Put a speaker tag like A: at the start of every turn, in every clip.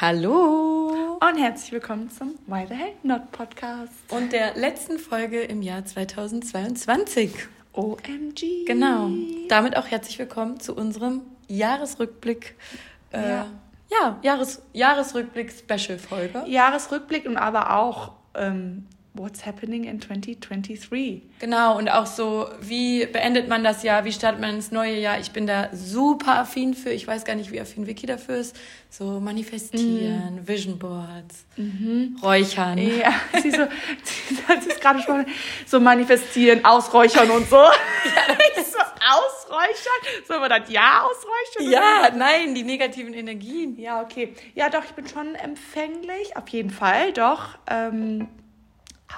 A: Hallo
B: und herzlich willkommen zum Why the Hell Not Podcast
A: und der letzten Folge im Jahr 2022.
B: OMG.
A: Genau. Damit auch herzlich willkommen zu unserem Jahresrückblick. Äh, ja. ja, Jahres, Jahresrückblick-Special-Folge.
B: Jahresrückblick und aber auch ähm, What's happening in 2023?
A: Genau, und auch so, wie beendet man das Jahr, wie startet man ins neue Jahr? Ich bin da super affin für, ich weiß gar nicht, wie affin Vicky dafür ist. So manifestieren, mm. Vision Boards, mhm. räuchern.
B: Ja, sie so, sie hat es gerade schon so manifestieren, ausräuchern und so. ja, so ausräuchern? Sollen wir das Jahr ausräuchern?
A: Ja, nein, die negativen Energien.
B: Ja, okay. Ja, doch, ich bin schon empfänglich, auf jeden Fall, doch. Ähm,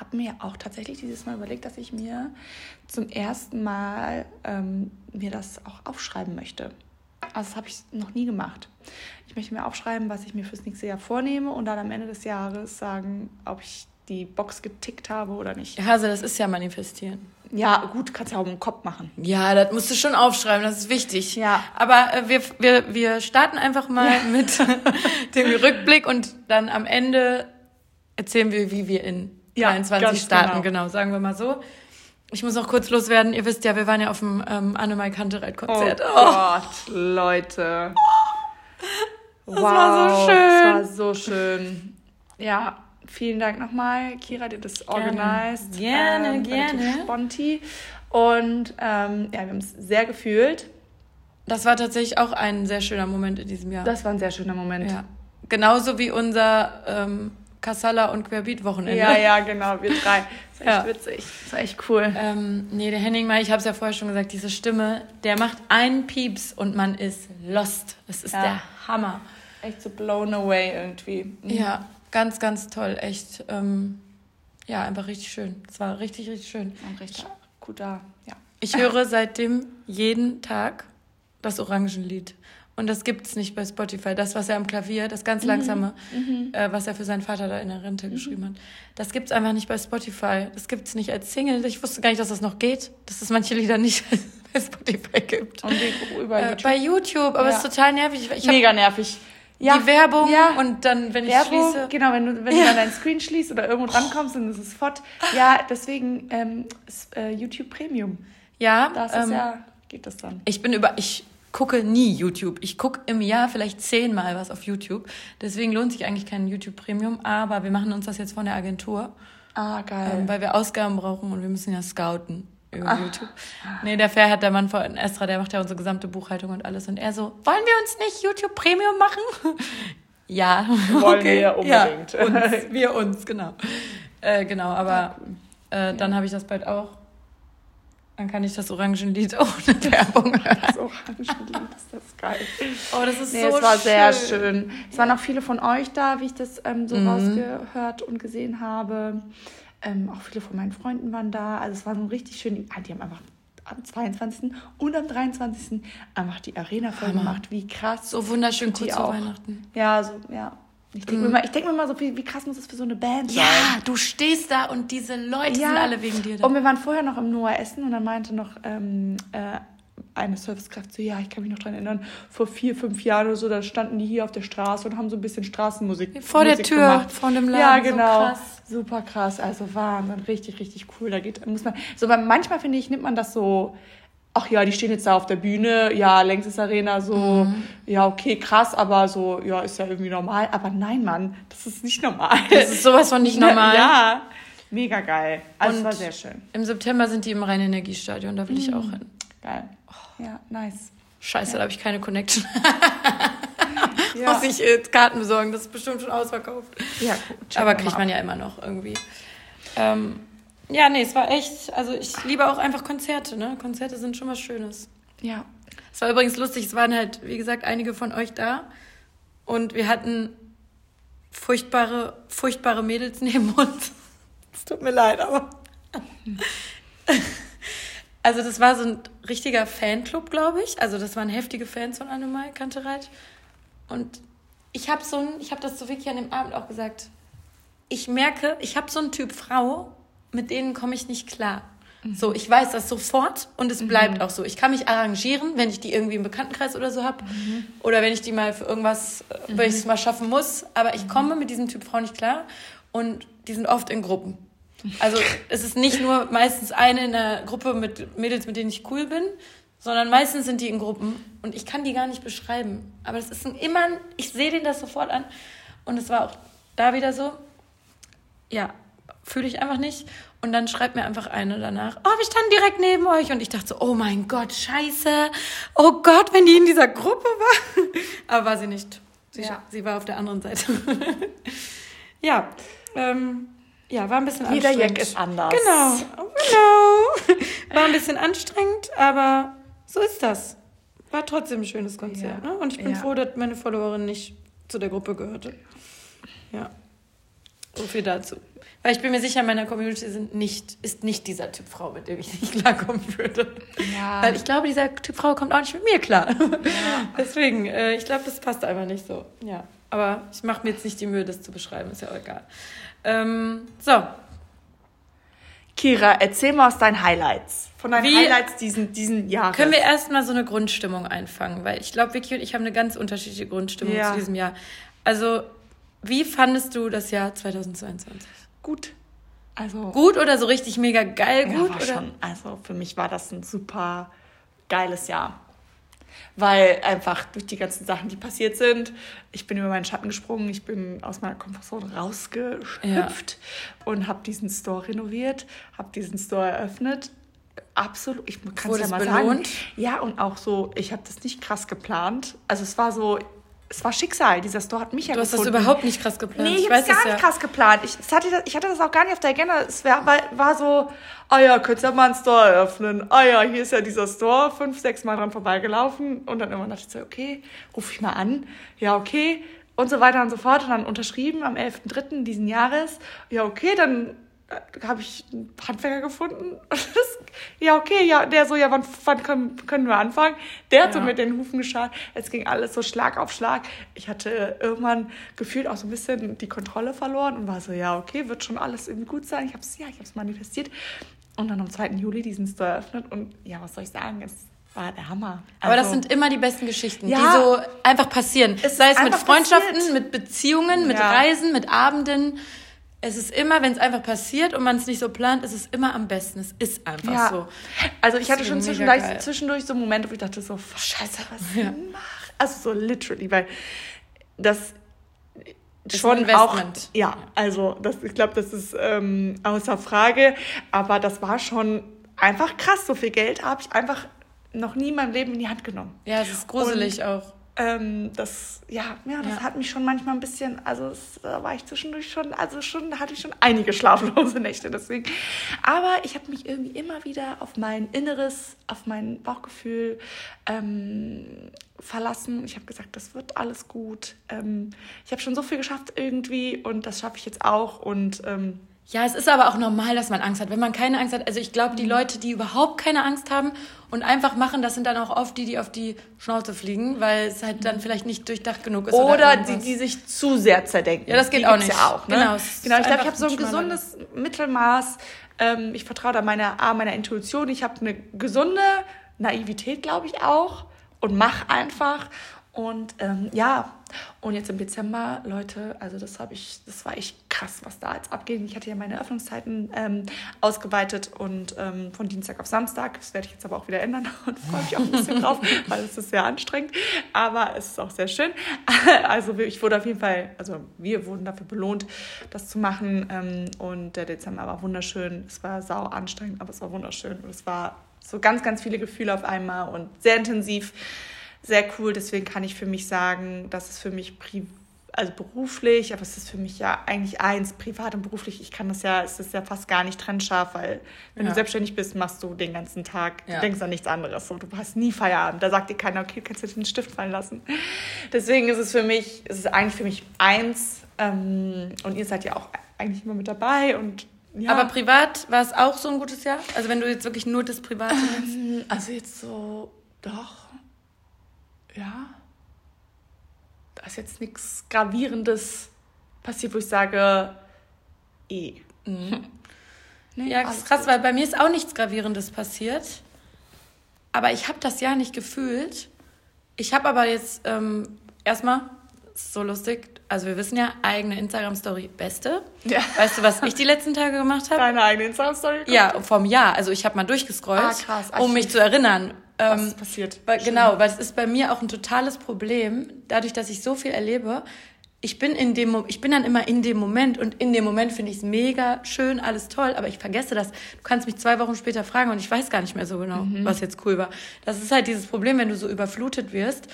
B: habe mir auch tatsächlich dieses Mal überlegt, dass ich mir zum ersten Mal ähm, mir das auch aufschreiben möchte. Also das habe ich noch nie gemacht. Ich möchte mir aufschreiben, was ich mir fürs nächste Jahr vornehme und dann am Ende des Jahres sagen, ob ich die Box getickt habe oder nicht.
A: Ja, also das ist ja manifestieren.
B: Ja, gut, kannst ja auch im Kopf machen.
A: Ja, das musst du schon aufschreiben, das ist wichtig. Ja. Aber äh, wir, wir, wir starten einfach mal ja. mit dem Rückblick und dann am Ende erzählen wir, wie wir in ja, 23 starten, genau. genau, sagen wir mal so. Ich muss noch kurz loswerden. Ihr wisst ja, wir waren ja auf dem ähm, Annemai Kantereit-Konzert.
B: Oh, oh Gott, Leute.
A: Das wow, war so schön.
B: Das war so schön. Ja, vielen Dank nochmal, Kira, die das organisiert.
A: Gerne, ähm, gerne.
B: Sponti. Und ähm, ja, wir haben es sehr gefühlt.
A: Das war tatsächlich auch ein sehr schöner Moment in diesem Jahr.
B: Das war ein sehr schöner Moment.
A: Ja. Genauso wie unser ähm, Kassala und Querbeat-Wochenende.
B: Ja, ja, genau, wir drei. Das ist echt ja. witzig. Das war echt cool.
A: Ähm, nee, der Henning mal, ich habe es ja vorher schon gesagt, diese Stimme, der macht einen Pieps und man ist lost. Das ist ja. der Hammer.
B: Echt so blown away irgendwie.
A: Mhm. Ja, ganz, ganz toll. Echt, ähm, ja, einfach richtig schön. Es war richtig, richtig schön.
B: Und richtig gut da, ja.
A: Ich höre seitdem jeden Tag das Orangenlied. Und das gibt es nicht bei Spotify. Das, was er am Klavier, das ganz mhm. langsame, mhm. Äh, was er für seinen Vater da in der Rente mhm. geschrieben hat, das gibt es einfach nicht bei Spotify. Das gibt es nicht als Single. Ich wusste gar nicht, dass das noch geht, dass es manche Lieder nicht bei Spotify gibt.
B: Und über
A: YouTube. Äh, bei YouTube, aber es ist total nervig.
B: Ich Mega nervig.
A: Ja, die Werbung ja. und dann, wenn ich Werbung, schließe.
B: Genau, wenn du, wenn ja. du dann deinen Screen schließt oder irgendwo drankommst, dann ist es fort. Ja, deswegen ähm, ist, äh, YouTube Premium.
A: Ja.
B: Das ist ähm, ja, geht das dann.
A: Ich bin über, ich gucke nie YouTube. Ich gucke im Jahr vielleicht zehnmal was auf YouTube. Deswegen lohnt sich eigentlich kein YouTube Premium. Aber wir machen uns das jetzt von der Agentur.
B: Ah, geil.
A: Ähm, weil wir Ausgaben brauchen und wir müssen ja scouten über Ach. YouTube. Nee, der Fair hat der Mann von Estra, der macht ja unsere gesamte Buchhaltung und alles. Und er so, wollen wir uns nicht YouTube Premium machen? ja.
B: Wollen okay. wir unbedingt.
A: Ja, uns, wir uns, genau. Äh, genau, aber äh, dann habe ich das bald auch. Dann kann ich das Orangenlied ohne Werbung hören.
B: Das Orangenlied ist das geil.
A: Oh, das ist
B: nee,
A: so
B: schön. Es war
A: schön.
B: sehr schön. Es waren auch viele von euch da, wie ich das ähm, so mhm. rausgehört und gesehen habe. Ähm, auch viele von meinen Freunden waren da. Also es war so richtig schön. Ah, die haben einfach am 22. und am 23. einfach die Arena voll gemacht. Wie krass.
A: So wunderschön kurz vor Weihnachten.
B: Ja, so, ja. Ich denke mhm. mir, mal, denk mir mal so, wie, wie krass muss das für so eine Band
A: sein? Ja, du stehst da und diese Leute ja. sind alle wegen dir
B: da. Und wir waren vorher noch im Noah Essen und dann meinte noch ähm, äh, eine Servicekraft so, ja, ich kann mich noch daran erinnern, vor vier, fünf Jahren oder so, da standen die hier auf der Straße und haben so ein bisschen Straßenmusik
A: Vor
B: Musik
A: der Tür
B: gemacht.
A: von dem Laden.
B: Ja, genau. So krass. Super krass. Also Wahnsinn, richtig, richtig cool. Da geht, muss man, so, weil manchmal finde ich, nimmt man das so ach ja, die stehen jetzt da auf der Bühne, ja, längstes Arena, so, mhm. ja, okay, krass, aber so, ja, ist ja irgendwie normal. Aber nein, Mann, das ist nicht normal.
A: Das ist sowas von nicht normal.
B: ja, mega geil. Also, es war sehr schön.
A: Im September sind die im Rhein-Energiestadion, da will mhm. ich auch hin.
B: Geil. Oh. Ja, nice.
A: Scheiße, ja. da habe ich keine Connection. ja. Muss ich äh, Karten besorgen, das ist bestimmt schon ausverkauft.
B: Ja,
A: gut. Aber kriegt man ja immer noch irgendwie. Ähm, ja, nee, es war echt, also ich liebe auch einfach Konzerte, ne? Konzerte sind schon was Schönes.
B: Ja.
A: Es war übrigens lustig, es waren halt, wie gesagt, einige von euch da und wir hatten furchtbare, furchtbare Mädels neben uns. Es tut mir leid, aber. Also, das war so ein richtiger Fanclub, glaube ich. Also, das waren heftige Fans von Annemai Kantereit. Und ich habe so ein, ich habe das so wirklich an dem Abend auch gesagt. Ich merke, ich habe so einen Typ Frau, mit denen komme ich nicht klar. So, ich weiß das sofort und es bleibt auch so. Ich kann mich arrangieren, wenn ich die irgendwie im Bekanntenkreis oder so habe. Oder wenn ich die mal für irgendwas, äh, wenn ich es mal schaffen muss. Aber ich komme mit diesem Typ Frau nicht klar und die sind oft in Gruppen. Also es ist nicht nur meistens eine in der Gruppe mit Mädels, mit denen ich cool bin, sondern meistens sind die in Gruppen und ich kann die gar nicht beschreiben. Aber es ist ein, immer, ich sehe den das sofort an und es war auch da wieder so, ja, fühle ich einfach nicht. Und dann schreibt mir einfach eine danach, oh, wir standen direkt neben euch. Und ich dachte so, oh mein Gott, scheiße. Oh Gott, wenn die in dieser Gruppe war. Aber war sie nicht. Sie,
B: Ja.
A: sie war auf der anderen Seite. ja, ähm, ja, war ein bisschen
B: Jeder
A: anstrengend.
B: Jack ist anders.
A: Genau, genau. War ein bisschen anstrengend, aber so ist das. War trotzdem ein schönes Konzert.
B: Ja.
A: Ne? Und ich bin
B: Ja.
A: froh, dass meine Followerin nicht zu der Gruppe gehörte. Ja. So viel dazu. Weil ich bin mir sicher, in meiner Community sind nicht, ist nicht dieser Typ Frau, mit dem ich nicht klarkommen würde.
B: Ja.
A: Weil ich glaube, dieser Typ Frau kommt auch nicht mit mir klar. Deswegen, äh, ich glaube, das passt einfach nicht so. Ja. Aber ich mache mir jetzt nicht die Mühe, das zu beschreiben, ist ja auch egal. Ähm, so,
B: Kira, erzähl mal aus deinen Highlights. Von deinen
A: Wie-
B: Highlights diesen, diesen Jahres.
A: Können wir erstmal so eine Grundstimmung einfangen? Weil ich glaube, Vicky und ich haben eine ganz unterschiedliche Grundstimmung
B: Ja.
A: zu diesem Jahr. Also, wie fandest du das Jahr 2022?
B: Gut. Also,
A: Gut oder so richtig mega geil
B: Ja,
A: gut?
B: war
A: oder?
B: schon. Also für mich war das ein super geiles Jahr. Weil einfach durch die ganzen Sachen, die passiert sind, ich bin über meinen Schatten gesprungen, ich bin aus meiner Komfortzone rausgehüpft und habe diesen Store renoviert, habe diesen Store eröffnet. Absolut, ich kann es ja mal
A: belohnt?
B: sagen. Ja, und auch so, ich habe das nicht krass geplant. Also es war so, es war Schicksal. Dieser Store hat mich ja
A: Du hast das überhaupt nicht krass geplant.
B: Nee, ich,
A: ich
B: habe es gar nicht
A: ja.
B: krass geplant. Ich, hatte, das- ich hatte das auch gar nicht auf der Agenda. Es wär, war, war so, ah ja, könntest ja mal einen Store eröffnen. Ah ja, hier ist ja dieser Store. Fünf, sechs Mal dran vorbeigelaufen. Und dann irgendwann dachte ich so, okay, ruf ich mal an. Ja, okay. Und so weiter und so fort. Und dann unterschrieben am 11.3. diesen Jahres. Ja, okay, dann habe ich einen Handwerker gefunden. Ja, okay, ja, der so, ja, wann, wann können, können wir anfangen? Der hat so
A: Ja.
B: mit den Hufen geschaut. Es ging alles so Schlag auf Schlag. Ich hatte irgendwann gefühlt auch so ein bisschen die Kontrolle verloren und war so, ja, okay, wird schon alles irgendwie gut sein. Ich habe es, ja, ich habe es manifestiert. Und dann am 2. Juli diesen Store eröffnet und ja, was soll ich sagen? Es war der Hammer.
A: Aber das
B: Also,
A: sind immer die besten Geschichten,
B: Ja.
A: die so einfach passieren.
B: Es
A: Sei es mit Freundschaften,
B: passiert.
A: mit Beziehungen, mit
B: Ja.
A: Reisen, mit Abenden. Es ist immer, wenn es einfach passiert und man es nicht so plant, ist es immer am besten. Es ist einfach
B: Ja.
A: so.
B: Also ich hatte schon zwischendurch, zwischendurch so Momente, wo ich dachte so, scheiße, was
A: Ja.
B: mach? Also so literally, weil das
A: Ist
B: schon
A: ein
B: auch,
A: Investment.
B: ja, also das, ich glaube, das ist ähm, außer Frage, aber das war schon einfach krass. So viel Geld habe ich einfach noch nie in meinem Leben in die Hand genommen.
A: Ja, es ist gruselig auch.
B: Ähm, das, ja, ja, das
A: Ja.
B: hat mich schon manchmal ein bisschen, also es, da war ich zwischendurch schon, also schon, da hatte ich schon einige schlaflose Nächte deswegen. Aber ich habe mich irgendwie immer wieder auf mein Inneres, auf mein Bauchgefühl ähm, verlassen. Ich habe gesagt, das wird alles gut. Ähm, ich habe schon so viel geschafft irgendwie und das schaffe ich jetzt auch und ähm,
A: Ja, es ist aber auch normal, dass man Angst hat. Wenn man keine Angst hat, also ich glaube,
B: Mhm.
A: die Leute, die überhaupt keine Angst haben und einfach machen, das sind dann auch oft die, die auf die Schnauze fliegen, weil es halt dann vielleicht nicht durchdacht genug ist.
B: Mhm. Oder, die, die sich zu sehr zerdenken.
A: Ja, das geht
B: die
A: auch nicht.
B: Ja auch, ne?
A: Genau,
B: genau. Ich glaube, ich habe so ein gesundes Mittelmaß. Ähm, ich vertraue da meiner, A, meiner Intuition. Ich habe eine gesunde Naivität, glaube ich, auch. Und mach einfach. Und ähm, ja, und jetzt im Dezember, Leute, also das habe ich, das war echt krass, was da jetzt abging. Ich hatte ja meine Öffnungszeiten ähm, ausgeweitet und ähm, von Dienstag auf Samstag. Das werde ich jetzt aber auch wieder ändern und freue mich auch ein bisschen drauf, weil es ist sehr anstrengend. Aber es ist auch sehr schön. Also ich wurde auf jeden Fall, also wir wurden dafür belohnt, das zu machen. Ähm, und der Dezember war wunderschön. Es war sau anstrengend, aber es war wunderschön. Und es war so ganz, ganz viele Gefühle auf einmal und sehr intensiv sehr cool. Deswegen kann ich für mich sagen, dass es für mich pri also beruflich, aber es ist für mich ja eigentlich eins, privat und beruflich. Ich kann das ja, es ist ja fast gar nicht trennscharf, weil wenn
A: Ja.
B: du selbstständig bist, machst du den ganzen Tag,
A: Ja.
B: du denkst an nichts anderes. So, du hast nie Feierabend. Da sagt dir keiner, okay, kannst du den Stift fallen lassen. Deswegen ist es für mich, es ist eigentlich für mich eins. Ähm, und ihr seid ja auch eigentlich immer mit dabei und ja.
A: Aber privat war es auch so ein gutes Jahr? Also wenn du jetzt wirklich nur das Private nimmst?
B: Also jetzt so, doch, ja. Da ist jetzt nichts Gravierendes passiert, wo ich sage, eh.
A: Nee, ja, das ist krass, gut. weil bei mir ist auch nichts Gravierendes passiert. Aber ich habe das ja nicht gefühlt. Ich habe aber jetzt ähm, erstmal, so lustig, also wir wissen ja, eigene Instagram-Story beste. Ja. Weißt du, was ich die letzten Tage gemacht habe?
B: Deine eigene Instagram-Story?
A: Ja, vom Jahr. Also ich habe mal durchgescrollt, ah, krass. um mich zu erinnern. Was ähm, passiert? Weil, genau, weil es ist bei mir auch ein totales Problem, dadurch, dass ich so viel erlebe. Ich bin in dem, ich bin dann immer in dem Moment und in dem Moment finde ich es mega schön, alles toll, aber ich vergesse das. Du kannst mich zwei Wochen später fragen und ich weiß gar nicht mehr so genau, mhm. was jetzt cool war. Das ist halt dieses Problem, wenn du so überflutet wirst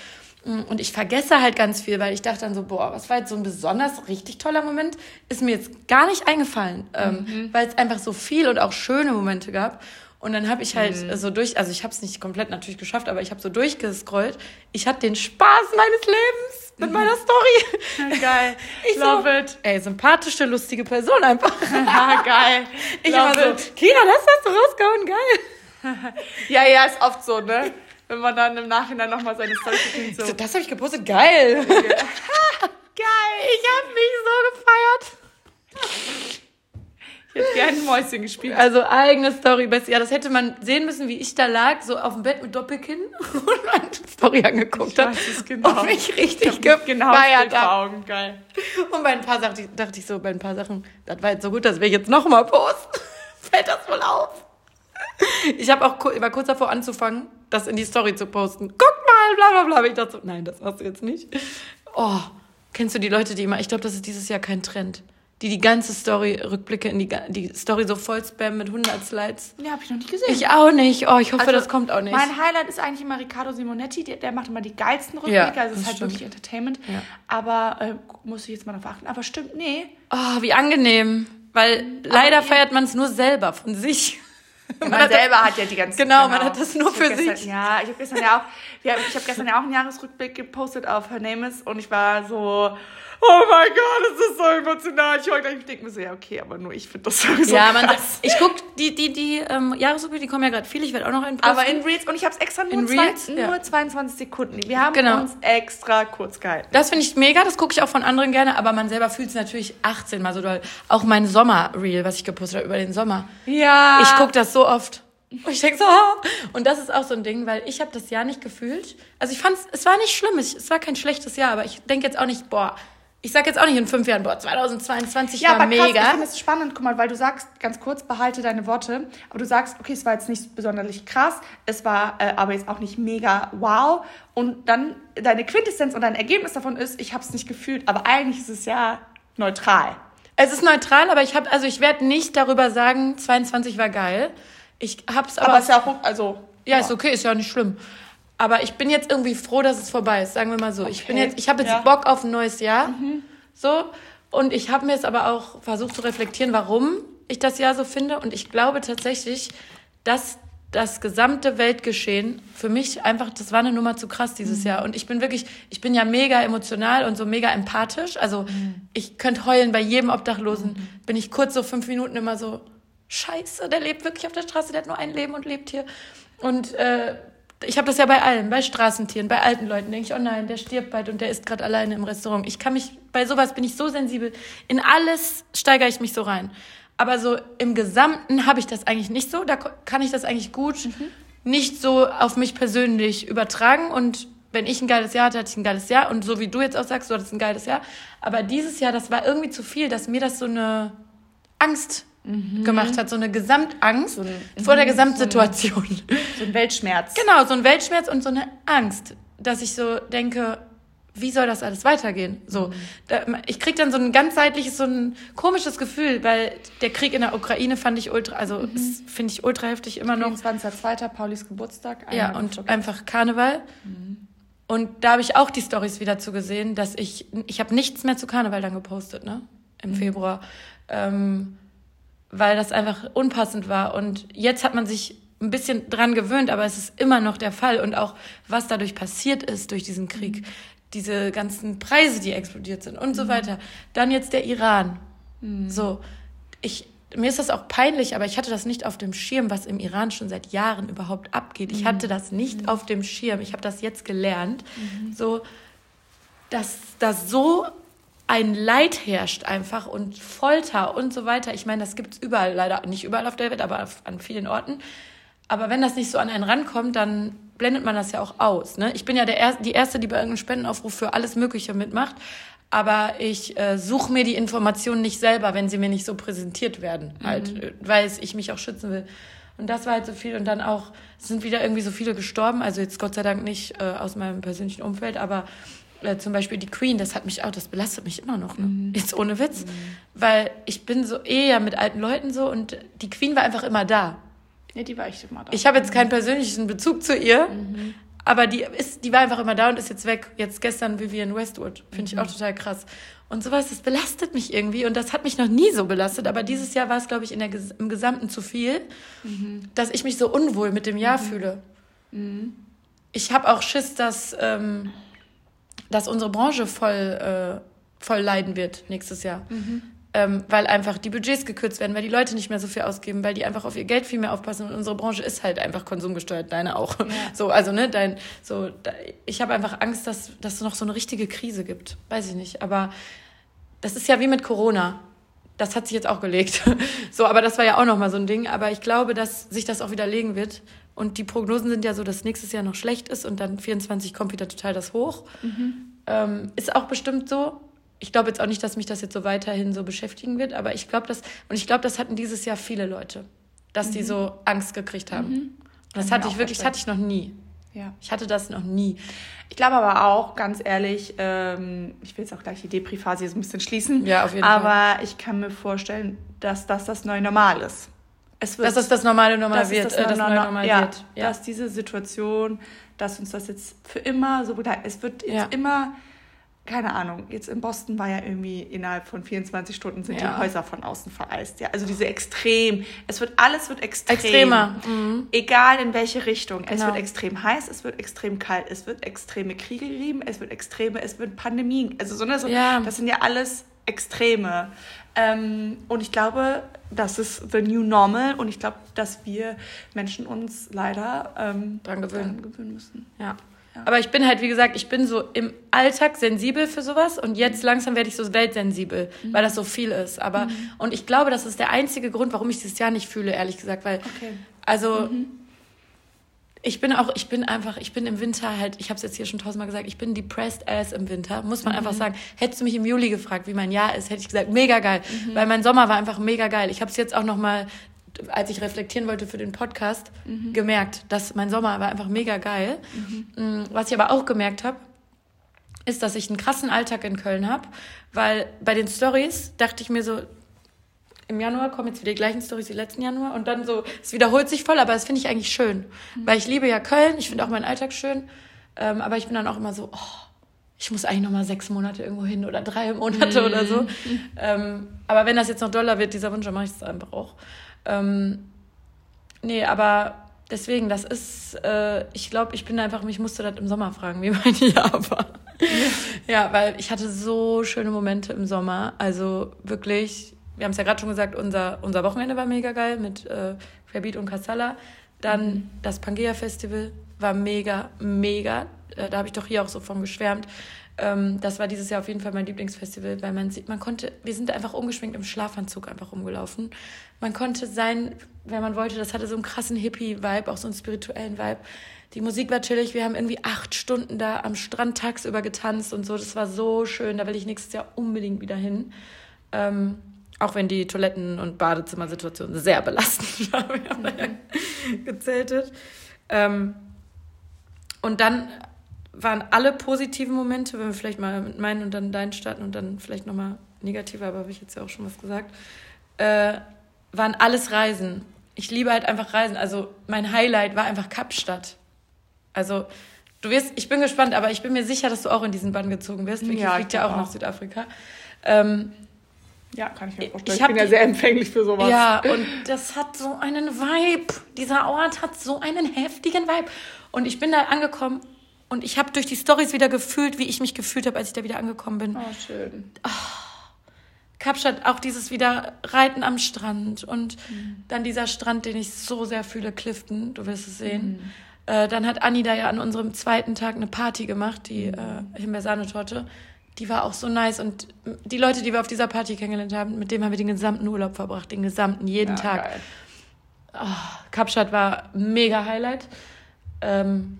A: und ich vergesse halt ganz viel, weil ich dachte dann so, boah, was war jetzt so ein besonders richtig toller Moment? Ist mir jetzt gar nicht eingefallen, ähm, mhm. weil es einfach so viel und auch schöne Momente gab. Und dann habe ich halt mhm. so durch, also ich habe es nicht komplett natürlich geschafft, aber ich habe so durchgescrollt. Ich hatte den Spaß meines Lebens mit mhm. meiner Story. Geil. Ich Love so, it. Ey, sympathische, lustige Person einfach. Ja, geil. Ich Love war so, it. Kira, das hast du rausgehauen, geil.
B: ja, ja, ist oft so, ne? wenn man dann im Nachhinein nochmal seine Story kriegt. So.
A: Das habe ich gepostet, geil. geil,
B: ich habe mich so gefeiert. Ich hätte gerne ein Mäuschen gespielt.
A: Also eigene Story. Ja, das hätte man sehen müssen, wie ich da lag, so auf dem Bett mit Doppelkinn und meine Story angeguckt habe. Genau. Und mich richtig gefeiert genau habe. Geil. Und bei ein paar Sachen dachte ich so, bei ein paar Sachen, das war jetzt so gut, dass wir jetzt nochmal posten. Fällt das wohl auf. Ich habe auch war kurz davor anzufangen, das in die Story zu posten. Guck mal, bla bla bla. Ich dachte so, nein, das hast du jetzt nicht. Oh, kennst du die Leute, die immer, ich glaube, das ist dieses Jahr kein Trend, die die ganze Story, Rückblicke in die, die Story so voll spammen mit 100 Slides.
B: Ja, habe ich noch nicht gesehen.
A: Ich auch nicht. Oh, ich hoffe, also, das kommt auch nicht.
B: Mein Highlight ist eigentlich immer Riccardo Simonetti. Der, der macht immer die geilsten Rückblicke. Ja, also es ist halt stimmt. wirklich Entertainment. Ja. Aber äh, muss ich jetzt mal darauf achten. Aber stimmt, nee.
A: Oh, wie angenehm. Weil leider feiert man es nur selber von sich.
B: Man, man selber hat ja die ganze
A: Genau, genau. man hat das nur für gestern,
B: sich. Ja, ich habe gestern ja auch, ich habe gestern ja auch einen Jahresrückblick gepostet auf Her Name is und ich war so, oh mein Gott, das ist so emotional. Ich heute ich denke mir so, ja, okay, aber nur ich finde das so Ja,
A: man, krass. ich guck, die, die, die ähm, Jahresrückblicke, die kommen ja gerade viel, ich werde auch noch einen
B: posten. Aber in Reels, und ich habe es extra nur, Reels, zwei, ja. nur 22 Sekunden. Wir haben genau. uns extra kurz gehalten.
A: Das finde ich mega, das gucke ich auch von anderen gerne, aber man selber fühlt es natürlich 18 mal so doll. Auch mein Sommer-Reel, was ich gepostet habe über den Sommer. Ja. Ich gucke das so oft. Und ich denke so, oh. und das ist auch so ein Ding, weil ich habe das Jahr nicht gefühlt. Also ich fand es war nicht schlimm, es war kein schlechtes Jahr, aber ich denke jetzt auch nicht, boah, ich sag jetzt auch nicht in fünf Jahren, boah, 2022 ja, war aber mega.
B: Krass, ich finde es spannend, guck mal, weil du sagst, ganz kurz, behalte deine Worte, aber du sagst, okay, es war jetzt nicht besonders krass, es war äh, aber jetzt auch nicht mega wow und dann deine Quintessenz und dein Ergebnis davon ist, ich habe es nicht gefühlt, aber eigentlich ist es ja neutral.
A: Es ist neutral, aber ich habe, also ich werde nicht darüber sagen, 22 war geil. Ich hab's aber.
B: Aber ist ja auch, also.
A: Ja, ja, ist okay, ist ja nicht schlimm. Aber ich bin jetzt irgendwie froh, dass es vorbei ist, sagen wir mal so. Okay. Ich bin jetzt, ich habe jetzt ja. Bock auf ein neues Jahr. Mhm. So. Und ich habe mir jetzt aber auch versucht zu reflektieren, warum ich das Jahr so finde. Und ich glaube tatsächlich, dass das gesamte Weltgeschehen für mich einfach, das war eine Nummer zu krass dieses mhm. Jahr. Und ich bin wirklich, ich bin ja mega emotional und so mega empathisch. Also mhm. ich könnte heulen bei jedem Obdachlosen. Mhm. Bin ich kurz so fünf Minuten immer so, scheiße, der lebt wirklich auf der Straße, der hat nur ein Leben und lebt hier. Und äh, ich habe das ja bei allen, bei Straßentieren, bei alten Leuten, denke ich, oh nein, der stirbt bald und der ist gerade alleine im Restaurant. Ich kann mich, bei sowas bin ich so sensibel. In alles steigere ich mich so rein. Aber so im Gesamten habe ich das eigentlich nicht so. Da kann ich das eigentlich gut mhm. nicht so auf mich persönlich übertragen. Und wenn ich ein geiles Jahr hatte, hatte ich ein geiles Jahr. Und so wie du jetzt auch sagst, du hattest ein geiles Jahr. Aber dieses Jahr, das war irgendwie zu viel, dass mir das so eine Angst mhm. gemacht hat, so eine Gesamtangst so ein, vor der Gesamtsituation.
B: So ein, so ein Weltschmerz.
A: Genau, so ein Weltschmerz und so eine Angst, dass ich so denke, wie soll das alles weitergehen? So, mhm. da, ich krieg dann so ein ganzheitliches, so ein komisches Gefühl, weil der Krieg in der Ukraine fand ich ultra, also mhm. finde ich ultra heftig immer noch.
B: 24.02. Paulis Geburtstag.
A: Ja, und einfach Karneval. Mhm. Und da habe ich auch die Stories wieder zu gesehen, dass ich, ich habe nichts mehr zu Karneval dann gepostet, ne? Im mhm. Februar. Ähm, weil das einfach unpassend war. Und jetzt hat man sich ein bisschen dran gewöhnt, aber es ist immer noch der Fall. Und auch was dadurch passiert ist durch diesen Krieg, mhm. diese ganzen Preise, die explodiert sind und mhm. so weiter. Dann jetzt der Iran. Mhm. So, ich, mir ist das auch peinlich, aber ich hatte das nicht auf dem Schirm, was im Iran schon seit Jahren überhaupt abgeht. Ich mhm. hatte das nicht mhm. auf dem Schirm. Ich habe das jetzt gelernt. Mhm. So, dass das so ein Leid herrscht einfach und Folter und so weiter. Ich meine, das gibt es überall, leider nicht überall auf der Welt, aber an vielen Orten. Aber wenn das nicht so an einen rankommt, dann blendet man das ja auch aus. Ne? Ich bin ja der er die Erste, die bei irgendeinem Spendenaufruf für alles Mögliche mitmacht. Aber ich äh, suche mir die Informationen nicht selber, wenn sie mir nicht so präsentiert werden. Mhm. Halt, äh, weil ich mich auch schützen will. Und das war halt so viel. Und dann auch sind wieder irgendwie so viele gestorben. Also jetzt Gott sei Dank nicht äh, aus meinem persönlichen Umfeld, aber äh, zum Beispiel die Queen, das hat mich auch, das belastet mich immer noch. Ne? Mhm. Jetzt ohne Witz. Mhm. Weil ich bin so eher mit alten Leuten so und die Queen war einfach immer da.
B: Ja, die war echt immer da.
A: Ich habe jetzt keinen persönlichen Bezug zu ihr, mhm. aber die, ist, die war einfach immer da und ist jetzt weg. Jetzt gestern Vivian Westwood. Finde ich mhm. auch total krass. Und sowas, das belastet mich irgendwie und das hat mich noch nie so belastet, aber dieses Jahr war es, glaube ich, in der, im Gesamten zu viel, mhm. dass ich mich so unwohl mit dem Jahr mhm. fühle. Ich habe auch Schiss, dass, ähm, dass unsere Branche voll, äh, voll leiden wird nächstes Jahr. Mhm ähm, weil einfach die Budgets gekürzt werden, weil die Leute nicht mehr so viel ausgeben, weil die einfach auf ihr Geld viel mehr aufpassen und unsere Branche ist halt einfach konsumgesteuert, deine auch. Ja. So, also ne, dein, so, da, ich habe einfach Angst, dass, dass es noch so eine richtige Krise gibt. Weiß ich nicht, aber das ist ja wie mit Corona. Das hat sich jetzt auch gelegt. so, aber das war ja auch noch mal so ein Ding. Aber ich glaube, dass sich das auch wieder legen wird. Und die Prognosen sind ja so, dass nächstes Jahr noch schlecht ist und dann 24 kommt wieder total das hoch. Mhm. Ähm, ist auch bestimmt so ich glaube jetzt auch nicht, dass mich das jetzt so weiterhin so beschäftigen wird, aber ich glaube, das, und ich glaube, das hatten dieses Jahr viele Leute, dass mhm. die so Angst gekriegt haben. Mhm. Und das hatte ich wirklich, das hatte ich noch nie. Ja. Ich hatte das noch nie.
B: Ich glaube aber auch, ganz ehrlich, ähm, ich will jetzt auch gleich die Depri-Phase so ein bisschen schließen. Ja, auf jeden aber Fall. Aber ich kann mir vorstellen, dass das das neue Normal ist. Es wird, dass das das normale Normal wird. Das, äh, das neue Normal ja, wird. Ja. Dass diese Situation, dass uns das jetzt für immer so begleitet. Es wird jetzt ja. immer keine Ahnung, jetzt in Boston war ja irgendwie innerhalb von 24 Stunden sind ja. die Häuser von außen vereist. Ja, also diese extrem, es wird alles wird extrem. Extremer. Mhm. Egal in welche Richtung. Genau. Es wird extrem heiß, es wird extrem kalt, es wird extreme Kriege geben, es wird extreme, es wird Pandemien. Also so, eine, so das sind ja alles Extreme. Ähm, und ich glaube, das ist the new normal und ich glaube, dass wir Menschen uns leider ähm, dran gewöhnen. gewöhnen
A: müssen. Ja. Aber ich bin halt, wie gesagt, ich bin so im Alltag sensibel für sowas und jetzt mhm. langsam werde ich so weltsensibel, mhm. weil das so viel ist. Aber, mhm. und ich glaube, das ist der einzige Grund, warum ich dieses Jahr nicht fühle, ehrlich gesagt, weil, okay. also, mhm. Ich bin auch, ich bin einfach, ich bin im Winter halt, ich habe es jetzt hier schon tausendmal gesagt, ich bin depressed as im Winter, muss man einfach mhm. sagen. Hättest du mich im Juli gefragt, wie mein Jahr ist, hätte ich gesagt, mega geil, mhm. weil mein Sommer war einfach mega geil. Ich habe es jetzt auch noch mal als ich reflektieren wollte für den Podcast, mhm. gemerkt, dass mein Sommer war einfach mega geil. Mhm. Mm, was ich aber auch gemerkt habe, ist, dass ich einen krassen Alltag in Köln habe, weil bei den Stories dachte ich mir so, im Januar kommen jetzt wieder die gleichen Stories wie letzten Januar und dann so, es wiederholt sich voll, aber das finde ich eigentlich schön, mhm. weil ich liebe ja Köln, ich finde auch meinen Alltag schön, ähm, aber ich bin dann auch immer so, oh, ich muss eigentlich noch mal sechs Monate irgendwo hin oder drei Monate mhm. oder so. Ähm, aber wenn das jetzt noch doller wird, dieser Wunsch, dann mache ich es einfach auch. Ähm, nee, aber deswegen, das ist, äh, ich glaube, ich bin einfach, ich musste das im Sommer fragen, wie mein Jahr war. ja, weil ich hatte so schöne Momente im Sommer. Also wirklich, wir haben es ja gerade schon gesagt, unser, unser Wochenende war mega geil mit äh, Querbeat und Kassala. Dann mhm. das Pangea Festival war mega, mega. Äh, da habe ich doch hier auch so von geschwärmt. Ähm, das war dieses Jahr auf jeden Fall mein Lieblingsfestival, weil man sieht, man konnte, wir sind einfach ungeschminkt im Schlafanzug einfach rumgelaufen. Man konnte sein, wenn man wollte, das hatte so einen krassen Hippie-Vibe, auch so einen spirituellen Vibe. Die Musik war chillig, wir haben irgendwie acht Stunden da am Strand tagsüber getanzt und so. Das war so schön, da will ich nächstes Jahr unbedingt wieder hin. Ähm, auch wenn die Toiletten- und Badezimmersituation sehr belastend war. Wir haben mhm. gezeltet. Ähm, und dann waren alle positiven Momente, wenn wir vielleicht mal mit meinen und dann deinen starten und dann vielleicht nochmal negative, aber habe ich jetzt ja auch schon was gesagt, äh, waren alles Reisen. Ich liebe halt einfach Reisen. Also mein Highlight war einfach Kapstadt. Also du wirst, ich bin gespannt, aber ich bin mir sicher, dass du auch in diesen Bann gezogen wirst. Vicky ja, fliegt ja auch, auch nach Südafrika. Ähm, ja, kann ich mir vorstellen. Ich, ich bin ja sehr empfänglich für sowas. Ja, und das hat so einen Vibe. Dieser Ort hat so einen heftigen Vibe. Und ich bin da angekommen und ich habe durch die Stories wieder gefühlt, wie ich mich gefühlt habe, als ich da wieder angekommen bin. Oh, schön. Oh. Kapstadt, auch dieses wieder Reiten am Strand und mhm. dann dieser Strand, den ich so sehr fühle, Clifton, du wirst es sehen. Mhm. Äh, dann hat Anni da ja an unserem zweiten Tag eine Party gemacht, die mhm. äh, Himbeersahnetorte. Die war auch so nice. Und die Leute, die wir auf dieser Party kennengelernt haben, mit denen haben wir den gesamten Urlaub verbracht, den gesamten, jeden ja, Tag. Oh, Kapstadt war mega Highlight. Ähm,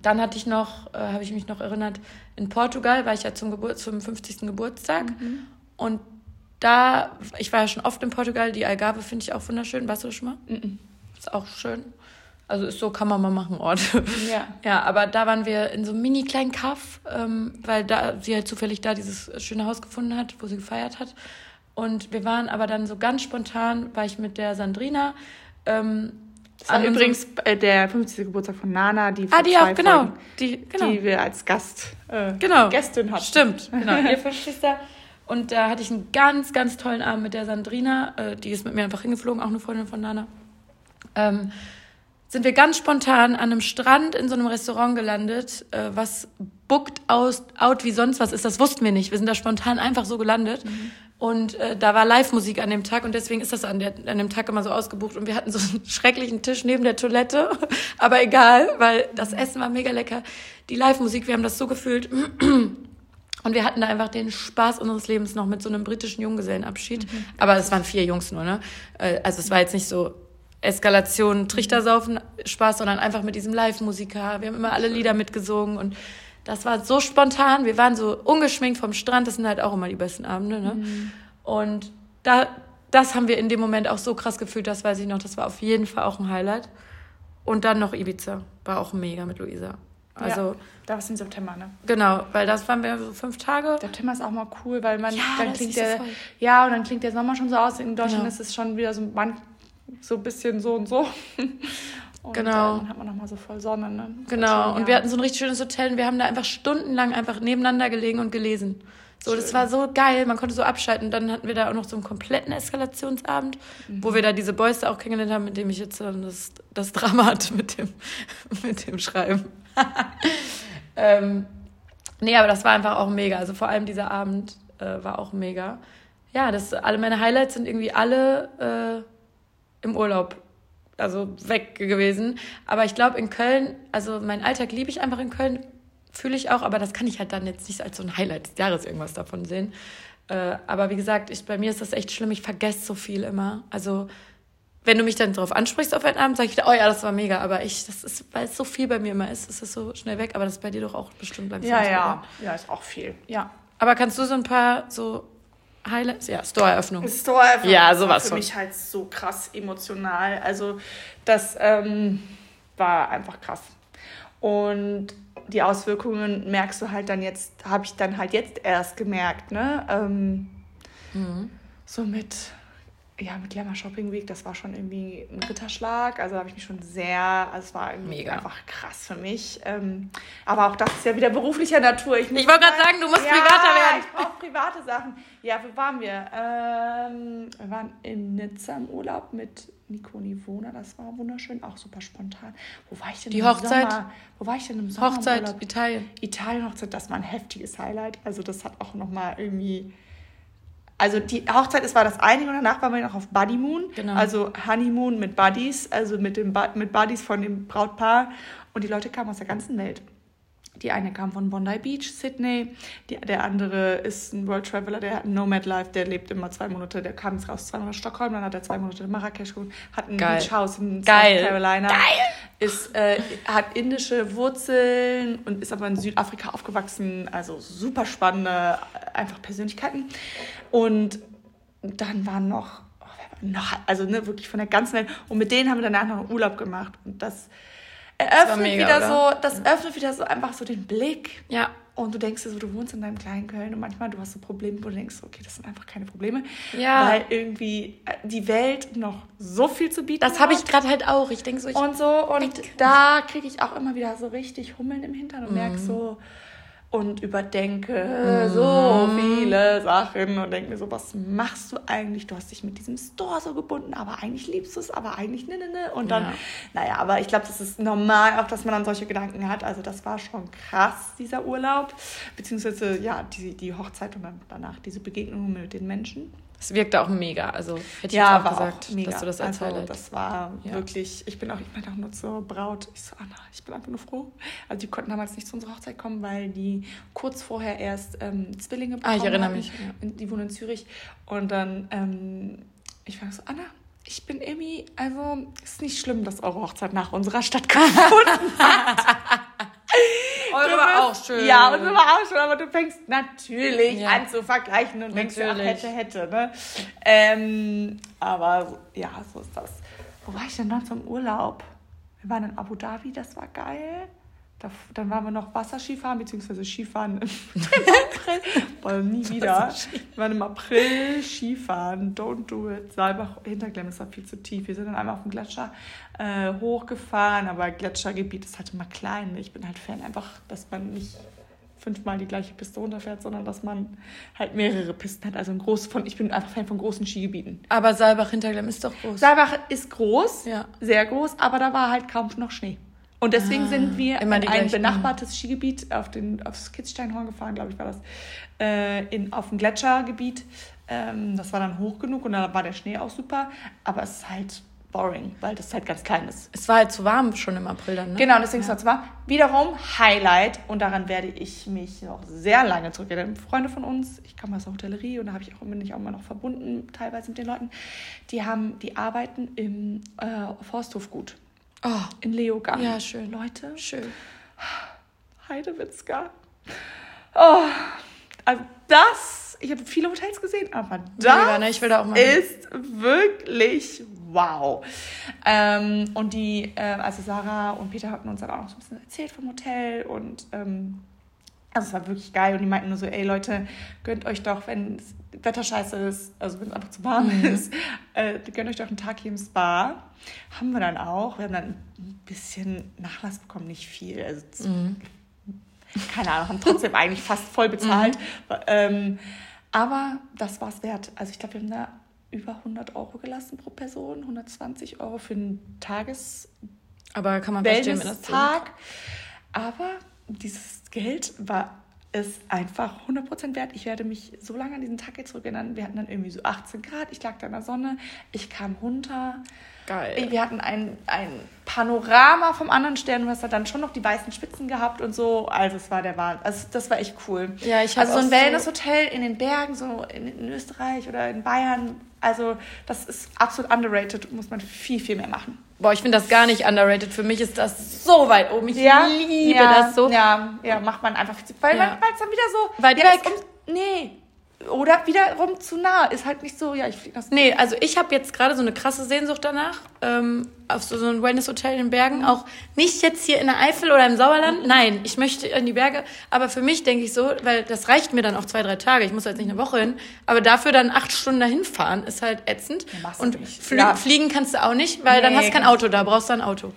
A: dann hatte ich noch, äh, habe ich mich noch erinnert, in Portugal war ich ja zum, Geburt, zum 50. Geburtstag. Mhm. Und da, ich war ja schon oft in Portugal, die Algarve finde ich auch wunderschön. Warst du schon mal? Mhm. Ist auch schön. Also ist so, kann man mal machen, Ort. Ja. ja, aber da waren wir in so einem mini kleinen Kaff, ähm, weil da sie halt zufällig da dieses schöne Haus gefunden hat, wo sie gefeiert hat. Und wir waren aber dann so ganz spontan, war ich mit der Sandrina. Ähm,
B: das war übrigens äh, der 50. Geburtstag von Nana, die Ah, die auch, genau. Die, genau. Die wir als Gast, äh, genau. Gästin
A: hatten. Stimmt, genau. Ihr 50. Und da hatte ich einen ganz, ganz tollen Abend mit der Sandrina. Äh, die ist mit mir einfach hingeflogen, auch eine Freundin von Nana. Ähm, sind wir ganz spontan an einem Strand in so einem Restaurant gelandet, äh, was bookt aus, out wie sonst was ist. Das wussten wir nicht. Wir sind da spontan einfach so gelandet. Mhm. Und äh, da war Live-Musik an dem Tag und deswegen ist das an, der, an dem Tag immer so ausgebucht. Und wir hatten so einen schrecklichen Tisch neben der Toilette. Aber egal, weil das Essen war mega lecker. Die Live-Musik, wir haben das so gefühlt. Und wir hatten da einfach den Spaß unseres Lebens noch mit so einem britischen Junggesellenabschied. Mhm. Aber es waren vier Jungs nur, ne? Äh, also es war jetzt nicht so Eskalation, Trichtersaufen Spaß, sondern einfach mit diesem Live-Musiker. Wir haben immer alle Lieder mitgesungen und das war so spontan. Wir waren so ungeschminkt vom Strand. Das sind halt auch immer die besten Abende, ne? Mhm. Und da, das haben wir in dem Moment auch so krass gefühlt, das weiß ich noch. Das war auf jeden Fall auch ein Highlight. Und dann noch Ibiza. War auch mega mit Luisa. Also, ja,
B: da war es im September, ne?
A: Genau, weil das waren wir so fünf Tage.
B: September ist auch mal cool, weil man ja, dann klingt der so ja und dann klingt der Sommer schon so aus. In Deutschland genau. ist es schon wieder so man, so ein bisschen so und so. Und genau. dann hat man nochmal so voll Sonne. Ne?
A: Genau. Schön, und wir hatten so ein richtig schönes Hotel und wir haben da einfach stundenlang einfach nebeneinander gelegen und gelesen. So, Schön. das war so geil, man konnte so abschalten. Dann hatten wir da auch noch so einen kompletten Eskalationsabend, mhm. wo wir da diese Boys da auch kennengelernt haben, mit dem ich jetzt das, das Drama hatte mit dem, mit dem Schreiben. ähm, nee, aber das war einfach auch mega. Also vor allem dieser Abend äh, war auch mega. Ja, das, alle meine Highlights sind irgendwie alle äh, im Urlaub, also weg gewesen. Aber ich glaube, in Köln, also mein Alltag liebe ich einfach in Köln, fühle ich auch, aber das kann ich halt dann jetzt nicht als so ein Highlight des Jahres irgendwas davon sehen. Äh, aber wie gesagt, ich, bei mir ist das echt schlimm, ich vergesse so viel immer. Also wenn du mich dann darauf ansprichst auf einen Abend, sage ich, oh ja, das war mega, aber ich, das ist, weil es so viel bei mir immer ist, ist es so schnell weg, aber das ist bei dir doch auch bestimmt langsam.
B: Ja, ja, ja, ist auch viel, ja.
A: Aber kannst du so ein paar so Highlights? Ja, Store-Eröffnung. Store-Eröffnung
B: ja, sowas war für mich halt so krass emotional. Also das ähm, war einfach krass. Und die Auswirkungen merkst du halt dann jetzt, habe ich dann halt jetzt erst gemerkt, ne? Ähm, mhm. So mit ja, mit Glamour Shopping Week, das war schon irgendwie ein Ritterschlag. Also habe ich mich schon sehr, also es war irgendwie Mega. einfach krass für mich. Ähm, aber auch das ist ja wieder beruflicher Natur. Ich, ich wollte gerade sagen, du musst ja, privater werden. Ich brauche private Sachen. Ja, wo waren wir? Ähm, wir waren in Nizza im Urlaub mit Nico Nivona. Das war wunderschön, auch super spontan. Wo war ich denn Die im Hochzeit? Sommer? Wo war ich denn im Sommer? Hochzeit, Italien. Italien Hochzeit, das war ein heftiges Highlight. Also das hat auch nochmal irgendwie also die Hochzeit ist war das eine und danach waren wir noch auf Buddy Moon, genau. also Honeymoon mit Buddies, also mit dem mit Buddies von dem Brautpaar und die Leute kamen aus der ganzen Welt. Die eine kam von Bondi Beach, Sydney. Die, der andere ist ein World Traveler, der hat Nomad Life, der lebt immer zwei Monate. Der kam jetzt raus zwei Monate Stockholm, dann hat er zwei Monate in Marrakesch gewohnt, hat ein Geil. Beachhaus in Geil. South Carolina. Geil. Ist, äh, hat indische Wurzeln und ist aber in Südafrika aufgewachsen. Also super spannende, einfach Persönlichkeiten. Und dann waren noch, oh, noch also ne, wirklich von der ganzen Welt. Und mit denen haben wir danach noch einen Urlaub gemacht. Und das eröffnet mega, wieder oder? so, das ja. öffnet wieder so einfach so den Blick. Ja. Und du denkst dir so, du wohnst in deinem kleinen Köln und manchmal du hast so Probleme, wo du denkst, okay, das sind einfach keine Probleme. Ja. Weil irgendwie äh, die Welt noch so viel zu bieten
A: Das habe ich gerade halt auch. Ich denke so, ich
B: Und so, und da kriege ich auch immer wieder so richtig Hummeln im Hintern und mhm. merke so, und überdenke mhm. so viele Sachen und denke mir so, was machst du eigentlich? Du hast dich mit diesem Store so gebunden, aber eigentlich liebst du es, aber eigentlich ne, ne, ne. Und dann, ja. naja, aber ich glaube, das ist normal auch, dass man dann solche Gedanken hat. Also das war schon krass, dieser Urlaub, beziehungsweise ja, die, die Hochzeit und dann danach diese Begegnung mit den Menschen.
A: Es wirkte auch mega. Also hätte ich
B: Ja,
A: jetzt auch gesagt,
B: auch
A: dass du das als
B: also,
A: Highlight.
B: das war
A: Ja.
B: wirklich, ich bin auch, ich meine auch nur zur Braut. Ich so, Anna, ich bin einfach nur froh. Also die konnten damals nicht zu unserer Hochzeit kommen, weil die kurz vorher erst ähm, Zwillinge
A: Ah, ich erinnere mich, ja.
B: Die wohnen in Zürich. Und dann, ähm, ich war so, Anna, ich bin irgendwie, also ist nicht schlimm, dass eure Hochzeit nach unserer stattgefunden
A: Eure war auch schön.
B: Ja, unsere war auch schön, aber du fängst natürlich
A: Ja.
B: an zu vergleichen und denkst, ach, hätte, hätte, ne? Ähm, aber ja, so ist das. Wo war ich denn noch zum Urlaub? Wir waren in Abu Dhabi, das war geil. Da, dann waren wir noch Wasserskifahren, beziehungsweise Skifahren im, April. Boah, nie wieder. Wir waren im April Skifahren. Don't do it. Saalbach Hinterglemm ist war viel zu tief. Wir sind dann einmal auf dem Gletscher äh, hochgefahren, aber Gletschergebiet ist halt immer klein. Ich bin halt Fan einfach, dass man nicht fünfmal die gleiche Piste runterfährt, sondern dass man halt mehrere Pisten hat. Also ein groß von, ich bin einfach Fan von großen Skigebieten.
A: Aber Saalbach-Hinterglemm ist doch groß.
B: Saalbach ist groß,
A: Ja.
B: sehr groß, aber da war halt kaum noch Schnee. Und deswegen
A: Ah,
B: sind wir
A: immer
B: in ein
A: gleichen.
B: benachbartes Skigebiet auf den, aufs Kitzsteinhorn gefahren, glaube ich, war das, äh, in, auf dem Gletschergebiet. Ähm, das war dann hoch genug und da war der Schnee auch super, aber es ist halt boring, weil das halt ganz klein ist.
A: Es war halt zu warm schon im April dann, ne?
B: Genau, deswegen ist es war wiederum Highlight und daran werde ich mich noch sehr lange zurückerinnern. Freunde von uns, ich komme aus der Hotellerie und da habe ich auch, bin ich auch immer noch verbunden, teilweise mit den Leuten, die haben, die arbeiten im äh, Forsthofgut
A: Oh,
B: in Leogang.
A: ja, schön.
B: Leute,
A: Schön.
B: Heidewitzka. Oh, also das, ich habe viele Hotels gesehen, aber das
A: Mega, ne? Ich will da auch mal
B: ist wirklich wow. Ähm, und die, äh, also Sarah und Peter hatten uns dann auch noch so ein bisschen erzählt vom Hotel und ähm, also es war wirklich geil und die meinten nur so, ey Leute, gönnt euch doch, wenn das Wetter scheiße ist, also wenn es einfach zu warm
A: Mhm.
B: ist, äh, gönnt euch doch einen Tag hier im Spa. Haben wir dann auch. Wir haben dann ein bisschen Nachlass bekommen, nicht viel. Also
A: Mhm.
B: keine Ahnung, haben trotzdem eigentlich fast voll bezahlt. Ähm, aber das war es wert. Also ich glaube, wir haben da über 100 Euro gelassen pro Person, 120 Euro für einen Tages
A: Aber kann man verstehen, wenn das
B: Wellness-Tag. Aber dieses Geld war es einfach 100% wert. Ich werde mich so lange an diesen Tag jetzt zurückerinnern. Wir hatten dann irgendwie so 18 Grad. Ich lag da in der Sonne. Ich kam runter.
A: Geil.
B: Wir hatten ein, ein Panorama vom anderen Stern. Du hast da dann schon noch die weißen Spitzen gehabt und so. Also es war der Wahnsinn. Also das war echt cool.
A: Ja, ich
B: Also so ein Wellness-Hotel in den Bergen, so in, in Österreich oder in Bayern. Also das ist absolut underrated. Muss man viel, viel mehr machen.
A: Boah, ich finde das gar nicht underrated. Für mich ist das so weit oben. Ich liebe
B: ja,
A: das so.
B: Ja, ja, macht man einfach. Weil
A: Ja.
B: man es dann wieder so.
A: Weit
B: ja,
A: weg.
B: Um, nee. Oder wiederum zu nah. Ist halt nicht so, ja, ich fliege das.
A: Nee, also ich habe jetzt gerade so eine krasse Sehnsucht danach, ähm, auf so, so ein Wellness-Hotel in den Bergen. Auch nicht jetzt hier in der Eifel oder im Sauerland. Nein, ich möchte in die Berge. Aber für mich denke ich so, weil das reicht mir dann auch zwei, drei Tage. Ich muss jetzt nicht eine Woche hin. Aber dafür dann acht Stunden dahin fahren, ist halt ätzend.
B: Ja,
A: Und flie
B: Ja.
A: fliegen kannst du auch nicht, weil dann
B: Nee,
A: hast du kein Auto da, brauchst du ein Auto.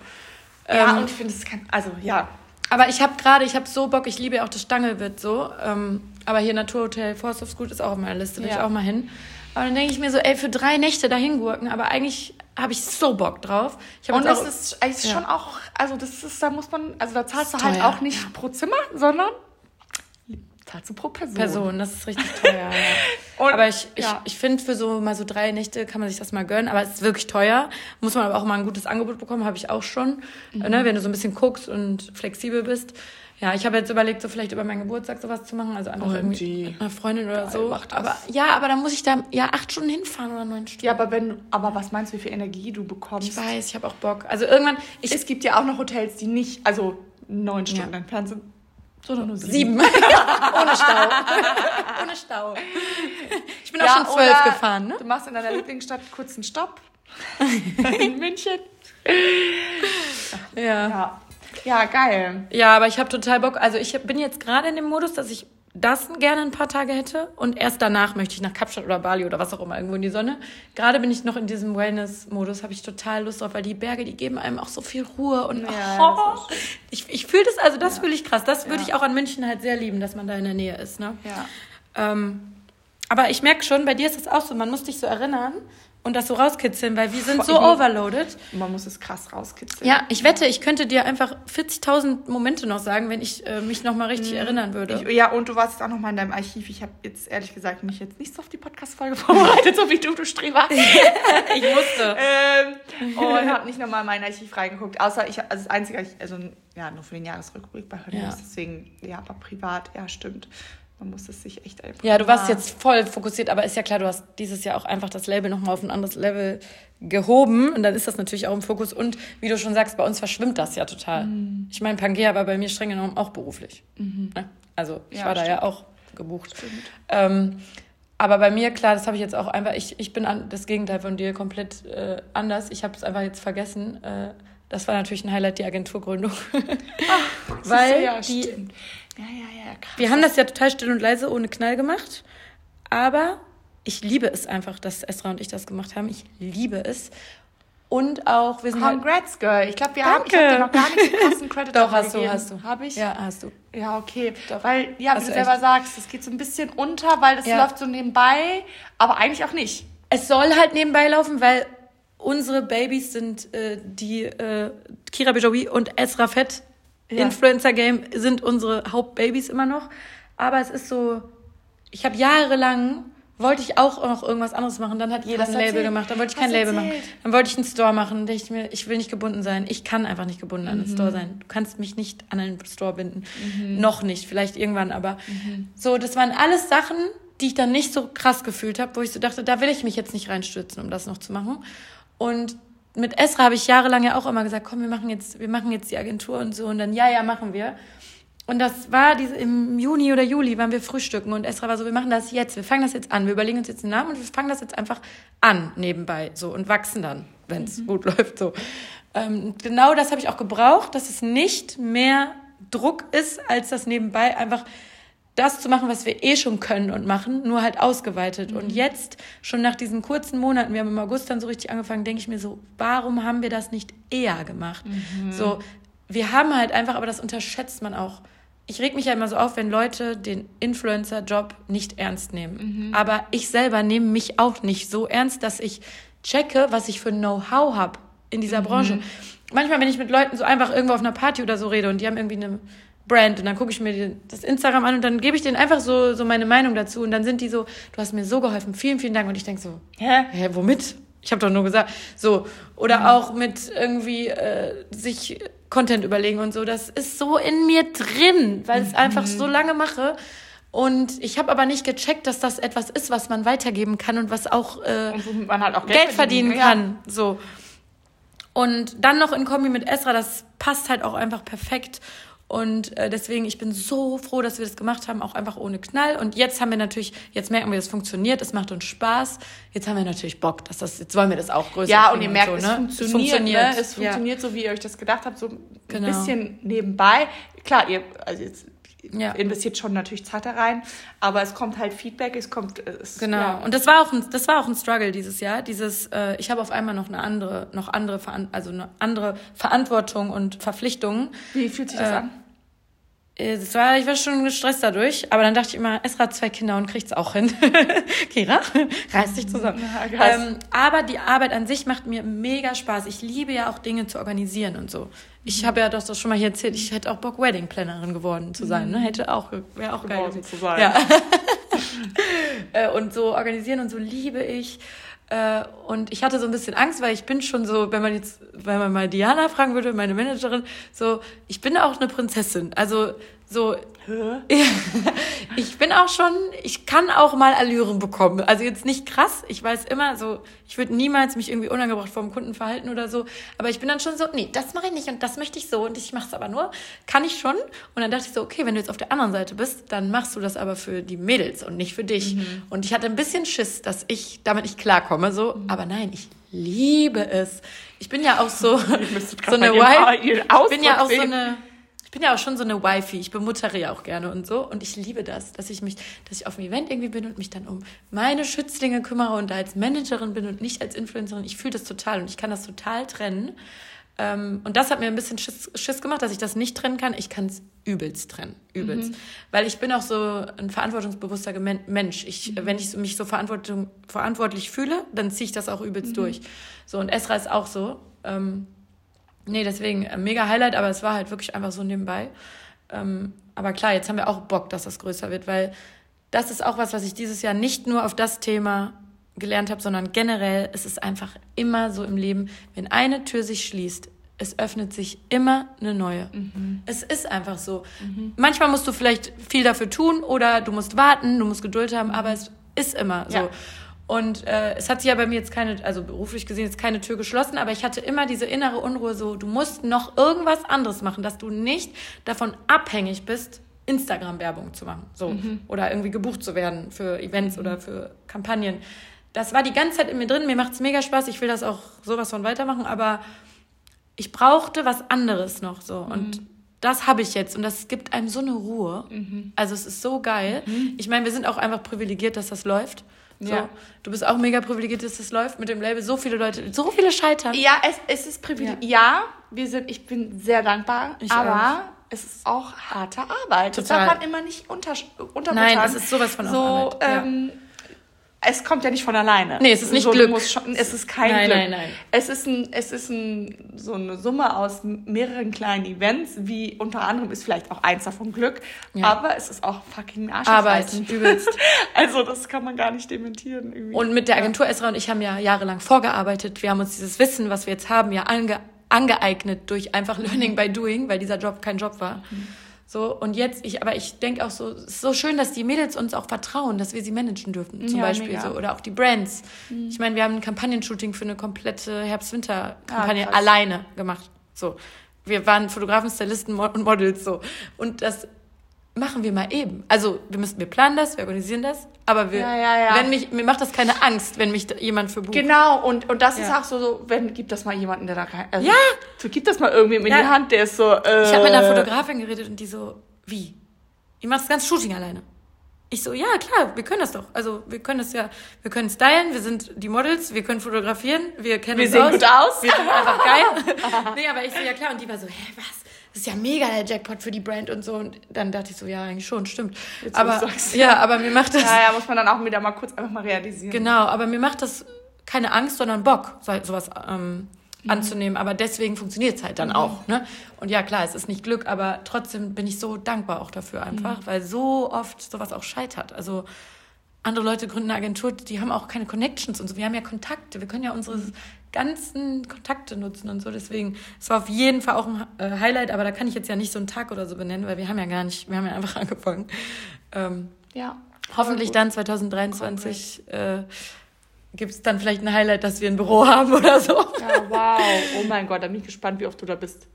B: Ja,
A: Ähm,
B: und ich finde, es kann. Also, ja.
A: Aber ich habe gerade, ich habe so Bock, ich liebe ja auch das Stangelwirt so. Ähm, aber hier Naturhotel Forsthofsgut ist auch auf meiner Liste, will
B: Ja.
A: ich auch mal hin. Aber dann denke ich mir so, ey, für drei Nächte dahin gurken, aber eigentlich habe ich so Bock drauf.
B: Und es
A: auch-
B: ist, es ist
A: ja.
B: schon auch, also das ist, da muss man, also da zahlst du halt auch nicht pro Zimmer, sondern zahlst du pro Person.
A: Person, das ist richtig teuer. ja. Aber ich, ich,
B: ja.
A: ich finde, für so mal so drei Nächte kann man sich das mal gönnen. Aber es ist wirklich teuer. Muss man aber auch mal ein gutes Angebot bekommen, habe ich auch schon.
B: Mhm.
A: Ne, wenn du so ein bisschen guckst und flexibel bist. Ja, ich habe jetzt überlegt, so vielleicht über meinen Geburtstag sowas zu machen. Also einfach
B: OMG.
A: irgendwie mit einer Freundin oder
B: Geil,
A: so. Aber ja, aber dann muss ich da ja acht Stunden hinfahren oder neun Stunden.
B: Ja, aber wenn, aber was meinst du, wie viel Energie du bekommst?
A: Ich weiß, ich habe auch Bock. Also irgendwann, ich
B: es gibt ja auch noch Hotels, die nicht, also neun Stunden
A: Ja.
B: entfernt sind, sondern nur sieben.
A: sieben. Ohne Stau. Ohne Stau. Ich bin auch schon zwölf
B: oder
A: gefahren, ne?
B: Du machst in deiner Lieblingsstadt kurz einen Stopp. in München.
A: Ja.
B: Ja. Ja, geil.
A: Ja, aber ich habe total Bock. Also ich bin jetzt gerade in dem Modus, dass ich das gerne ein paar Tage hätte und erst danach möchte ich nach Kapstadt oder Bali oder was auch immer irgendwo in die Sonne. Gerade bin ich noch in diesem Wellness-Modus, habe ich total Lust drauf, weil die Berge, die geben einem auch so viel Ruhe und
B: Ja,
A: oh,
B: das
A: ich, ich fühle das, also das fühle ich krass. Das würde
B: Ja.
A: ich auch an München halt sehr lieben, dass man da in der Nähe ist. Ne?
B: Ja.
A: Ähm, aber ich merke schon, bei dir ist es auch so, man muss dich so erinnern und das so rauskitzeln, weil wir sind so overloaded.
B: Man muss es krass rauskitzeln.
A: Ja, ich wette, ich könnte dir einfach 40.000 Momente noch sagen, wenn ich äh, mich noch mal richtig mhm. erinnern würde.
B: Ich, ja, und du warst jetzt auch noch mal in deinem Archiv. Ich habe jetzt ehrlich gesagt mich jetzt nicht so auf die Podcast-Folge vorbereitet, so wie du, du Streber. ich musste. ähm, und habe nicht noch mal in mein Archiv reingeguckt. Außer ich, also das Einzige, also ja, nur für den Jahresrückblick bei Hörnus. Ja. Deswegen, ja, aber privat, ja, stimmt man muss es sich echt
A: einfach. Ja, du warst jetzt voll fokussiert, aber ist ja klar, du hast dieses Jahr auch einfach das Label nochmal auf ein anderes Level gehoben und dann ist das natürlich auch im Fokus und wie du schon sagst, bei uns verschwimmt das ja total. Mhm. Ich meine, Pangea war bei mir streng genommen auch beruflich. Mhm. Ne? Also ich ja, war stimmt. da ja auch gebucht. Ähm, aber bei mir, klar, das habe ich jetzt auch einfach, ich, ich bin an, das Gegenteil von dir komplett äh, anders. Ich habe es einfach jetzt vergessen. Äh, das war natürlich ein Highlight, die Agenturgründung. Ach, Weil ja, die, stimmt. Ja, ja, ja, krass. Wir haben das ja total still und leise ohne Knall gemacht. Aber ich liebe es einfach, dass Esra und ich das gemacht haben. Ich liebe es. Und auch, wir sind
B: Congrats, halt, Girl. Ich glaube, wir haben, ich habe dir noch gar nicht den krassen Credit
A: Doch, hast gegeben. du, hast du.
B: Habe ich?
A: Ja, hast du.
B: Ja, okay. Doch. Weil, ja, wie du selber echt? sagst, es geht so ein bisschen unter, weil das ja. läuft so nebenbei, aber eigentlich auch nicht.
A: Es soll halt nebenbei laufen, weil unsere Babys sind äh, die äh, Kira Bejoui und Esra Fett ja. Influencer-Game sind unsere Hauptbabys immer noch. Aber es ist so, ich habe jahrelang wollte ich auch noch irgendwas anderes machen. Dann hat jeder Hast ein Label erzählt? gemacht. Dann wollte ich kein Label machen. Dann wollte ich einen Store machen. Dann dachte ich mir, ich will nicht gebunden sein. Ich kann einfach nicht gebunden mhm. an einen Store sein. Du kannst mich nicht an einen Store binden. Mhm. Noch nicht. Vielleicht irgendwann, aber mhm. so, das waren alles Sachen, die ich dann nicht so krass gefühlt habe, wo ich so dachte, da will ich mich jetzt nicht reinstürzen, um das noch zu machen. Und mit Esra habe ich jahrelang ja auch immer gesagt, komm, wir machen jetzt, wir machen jetzt die Agentur und so und dann ja, ja, machen wir. Und das war diese, im Juni oder Juli waren wir frühstücken und Esra war so, wir machen das jetzt, wir fangen das jetzt an, wir überlegen uns jetzt einen Namen und wir fangen das jetzt einfach an nebenbei so und wachsen dann, wenn es mhm. gut läuft so. Ähm, genau das habe ich auch gebraucht, dass es nicht mehr Druck ist, als das nebenbei einfach das zu machen, was wir eh schon können und machen, nur halt ausgeweitet. Mhm. Und jetzt, schon nach diesen kurzen Monaten, wir haben im August dann so richtig angefangen, denke ich mir so, warum haben wir das nicht eher gemacht? Mhm. So, wir haben halt einfach, aber das unterschätzt man auch. Ich reg mich ja immer so auf, wenn Leute den Influencer-Job nicht ernst nehmen. Mhm. Aber ich selber nehme mich auch nicht so ernst, dass ich checke, was ich für Know-how habe in dieser mhm. Branche. Manchmal, wenn ich mit Leuten so einfach irgendwo auf einer Party oder so rede und die haben irgendwie eine Brand und dann gucke ich mir das Instagram an und dann gebe ich denen einfach so, so meine Meinung dazu und dann sind die so, du hast mir so geholfen, vielen, vielen Dank und ich denke so, hä, hä, womit? Ich habe doch nur gesagt, so oder mhm. auch mit irgendwie äh, sich Content überlegen und so, das ist so in mir drin, weil ich es mhm. einfach so lange mache. Und ich habe aber nicht gecheckt, dass das etwas ist, was man weitergeben kann und was auch, äh, und man halt auch Geld, Geld verdienen kann. Ja. So. Und dann noch in Kombi mit Esra, das passt halt auch einfach perfekt. Und äh, deswegen, ich bin so froh, dass wir das gemacht haben, auch einfach ohne Knall. Und jetzt haben wir natürlich, jetzt merken wir, es funktioniert, es macht uns Spaß. Jetzt haben wir natürlich Bock, dass das, jetzt wollen wir das auch größer Ja, und ihr merkt, und so, ne?
B: es funktioniert. Es funktioniert, ne? es funktioniert ja. so, wie ihr euch das gedacht habt, so ein genau. bisschen nebenbei. Klar, ihr, also jetzt ja. investiert schon natürlich Zeit da rein, aber es kommt halt Feedback, es kommt es,
A: genau ja. und das war auch ein, das war auch ein Struggle dieses Jahr, dieses äh, ich habe auf einmal noch eine andere noch andere also eine andere Verantwortung und Verpflichtungen.
B: Wie fühlt sich das äh, an?
A: Das war, ich war schon gestresst dadurch, aber dann dachte ich immer, Esra hat zwei Kinder und kriegt's auch hin. Kira, reiß dich zusammen. Ja, ähm, aber die Arbeit an sich macht mir mega Spaß. Ich liebe ja auch Dinge zu organisieren und so. Ich habe ja doch das schon mal hier erzählt, ich hätte auch Bock, Wedding Plannerin geworden zu sein. Ne? Mhm. Hätte auch, wäre auch geworden geil zu sein. Ja. Äh, und so organisieren und so liebe ich. Äh, und ich hatte so ein bisschen Angst, weil ich bin schon so, wenn man jetzt, wenn man mal Diana fragen würde, meine Managerin, so, ich bin auch eine Prinzessin. Also so, ich bin auch schon, ich kann auch mal Allüren bekommen. Also jetzt nicht krass. Ich weiß immer so, ich würde niemals mich irgendwie unangebracht vor dem Kunden verhalten oder so. Aber ich bin dann schon so, nee, das mache ich nicht und das möchte ich so und ich mache es aber nur. Kann ich schon. Und dann dachte ich so, okay, wenn du jetzt auf der anderen Seite bist, dann machst du das aber für die Mädels und nicht für dich. Mhm. Und ich hatte ein bisschen Schiss, dass ich damit nicht klarkomme. So, mhm. aber nein, ich liebe es. Ich bin ja auch so, so eine Wife. Ich bin ja auch so eine bin ja auch schon so eine Wifi. Ich bemuttere ja auch gerne und so. Und ich liebe das, dass ich mich, dass ich auf dem Event irgendwie bin und mich dann um meine Schützlinge kümmere und da als Managerin bin und nicht als Influencerin. Ich fühle das total und ich kann das total trennen. Ähm, und das hat mir ein bisschen Schiss, Schiss gemacht, dass ich das nicht trennen kann. Ich kann es übelst trennen, übelst. Mhm. Weil ich bin auch so ein verantwortungsbewusster Mensch. Ich, mhm. Wenn ich mich so verantwortung, verantwortlich fühle, dann ziehe ich das auch übelst mhm. durch. So, und Esra ist auch so. Ähm, nee, deswegen äh, mega Highlight, aber es war halt wirklich einfach so nebenbei. Ähm, aber klar, jetzt haben wir auch Bock, dass das größer wird, weil das ist auch was, was ich dieses Jahr nicht nur auf das Thema gelernt habe, sondern generell ist es einfach immer so im Leben, wenn eine Tür sich schließt, es öffnet sich immer eine neue. Mhm. Es ist einfach so. Mhm. Manchmal musst du vielleicht viel dafür tun oder du musst warten, du musst Geduld haben, aber es ist immer so. Und äh, es hat sich ja bei mir jetzt keine, also beruflich gesehen, jetzt keine Tür geschlossen, aber ich hatte immer diese innere Unruhe, so du musst noch irgendwas anderes machen, dass du nicht davon abhängig bist, Instagram-Werbung zu machen, so mhm. oder irgendwie gebucht zu werden für Events mhm. oder für Kampagnen das war die ganze Zeit in mir drin. Mir macht es mega Spaß. Ich will das auch sowas von weitermachen, aber ich brauchte was anderes noch so. Mhm. Und das habe ich jetzt. Und das gibt einem so eine Ruhe. Mhm. Also es ist so geil. Mhm. Ich meine, wir sind auch einfach privilegiert, dass das läuft. So. Ja. Du bist auch mega privilegiert, dass das läuft mit dem Label. So viele Leute, so viele scheitern.
B: Ja, es, es ist privilegiert. Ja. ja, wir sind, ich bin sehr dankbar. Ich aber auch. es ist auch harte Arbeit. Total. Das darf man immer nicht unter, unterbezahlen. Nein, es ist sowas von so, Arbeit. Ähm, ja es kommt ja nicht von alleine. Nee, es ist nicht so, Glück. Schon, es ist kein nein, Glück. Nein, nein, nein. Es ist, ein, es ist ein, so eine Summe aus mehreren kleinen Events, wie unter anderem ist vielleicht auch eins davon Glück, ja. aber es ist auch fucking Arbeit, übelst. also das kann man gar nicht dementieren.
A: Irgendwie. Und mit der Agentur Esra und ich haben ja jahrelang vorgearbeitet. Wir haben uns dieses Wissen, was wir jetzt haben, ja ange angeeignet durch einfach Learning by Doing, weil dieser Job kein Job war. Mhm. So, und jetzt, ich, aber ich denke auch so, es ist so schön, dass die Mädels uns auch vertrauen, dass wir sie managen dürfen, zum ja, Beispiel mega. so. Oder auch die Brands. Mhm. Ich meine, wir haben ein Kampagnenshooting für eine komplette Herbst-Winter-Kampagne ah, alleine gemacht. So. Wir waren Fotografen, Stylisten und Models so. Und das machen wir mal eben. Also wir müssen, wir planen das, wir organisieren das, aber wir, ja, ja, ja. wenn mich, mir macht das keine Angst, wenn mich jemand für
B: bucht. Genau, und, und das ist auch so, so, wenn, gibt das mal jemanden, der da rein, also, ja. So, gibt das mal irgendwie in die Hand, der ist so,
A: äh, Ich habe mit einer Fotografin geredet und die so, wie? Ihr macht das ganze Shooting alleine. Ich so, ja, klar, wir können das doch. Also, wir können das ja, wir können stylen, wir sind die Models, wir können fotografieren, wir kennen wir uns sehen aus. gut aus. Wir sind einfach geil. nee, aber ich so, ja klar, und die war so, hä, was? Das ist ja mega der Jackpot für die Brand und so. Und dann dachte ich so, ja, eigentlich schon, stimmt. Jetzt, aber ja, aber mir macht das.
B: Ja, ja, muss man dann auch wieder mal kurz einfach mal realisieren.
A: Genau, aber mir macht das keine Angst, sondern Bock, sowas ähm, mhm. anzunehmen. Aber deswegen funktioniert es halt dann mhm. auch. Ne? Und ja, klar, es ist nicht Glück, aber trotzdem bin ich so dankbar auch dafür einfach, mhm. weil so oft sowas auch scheitert. Also andere Leute gründen eine Agentur, die haben auch keine Connections und so. Wir haben ja Kontakte, wir können ja unsere ganzen Kontakte nutzen und so. Deswegen, es war auf jeden Fall auch ein äh, Highlight, aber da kann ich jetzt ja nicht so einen Tag oder so benennen, weil wir haben ja gar nicht, wir haben ja einfach angefangen. Ähm, ja. Hoffentlich dann 2023 äh, gibt es dann vielleicht ein Highlight, dass wir ein Büro haben oder so.
B: Ja, wow. Oh mein Gott, da bin ich gespannt, wie oft du da bist.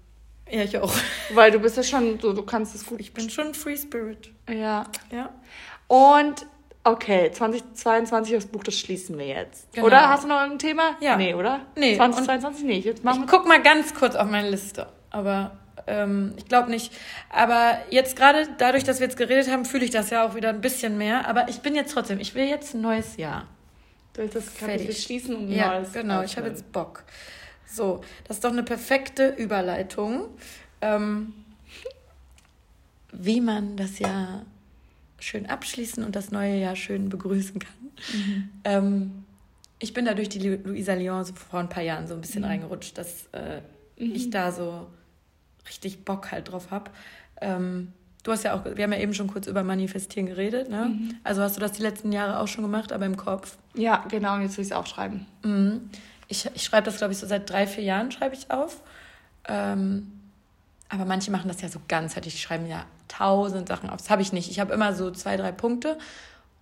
A: Ja, ich auch.
B: Weil du bist ja schon so, du kannst es gut.
A: Ich bin schon Free Spirit.
B: Ja. Ja. Und Okay, 2022 das Buch, das schließen wir jetzt. Genau. Oder hast du noch irgendein Thema? Ja. Nee, oder? Nee. 2022
A: nicht. Jetzt machen ich guck mal ganz kurz auf meine Liste. Aber ähm, ich glaube nicht. Aber jetzt gerade dadurch, dass wir jetzt geredet haben, fühle ich das ja auch wieder ein bisschen mehr. Aber ich bin jetzt trotzdem, ich will jetzt ein neues Jahr. Du willst das Kapitel schließen und ein ja, neues genau. Ich habe jetzt Bock. So, das ist doch eine perfekte Überleitung. Ähm, wie man das Jahr schön abschließen und das neue Jahr schön begrüßen kann. Mhm. Ähm, ich bin da durch die Luisa Lyon so vor ein paar Jahren so ein bisschen mhm. reingerutscht, dass äh, mhm. ich da so richtig Bock halt drauf habe. Ähm, du hast ja auch, wir haben ja eben schon kurz über Manifestieren geredet, ne? Mhm. Also hast du das die letzten Jahre auch schon gemacht, aber im Kopf?
B: Ja, genau, und jetzt will ich es auch schreiben.
A: Mhm. Ich, ich schreibe das, glaube ich, so seit drei, vier Jahren schreibe ich auf. Ähm, aber manche machen das ja so ganzheitlich, die schreiben ja tausend Sachen auf. Das habe ich nicht. Ich habe immer so zwei, drei Punkte.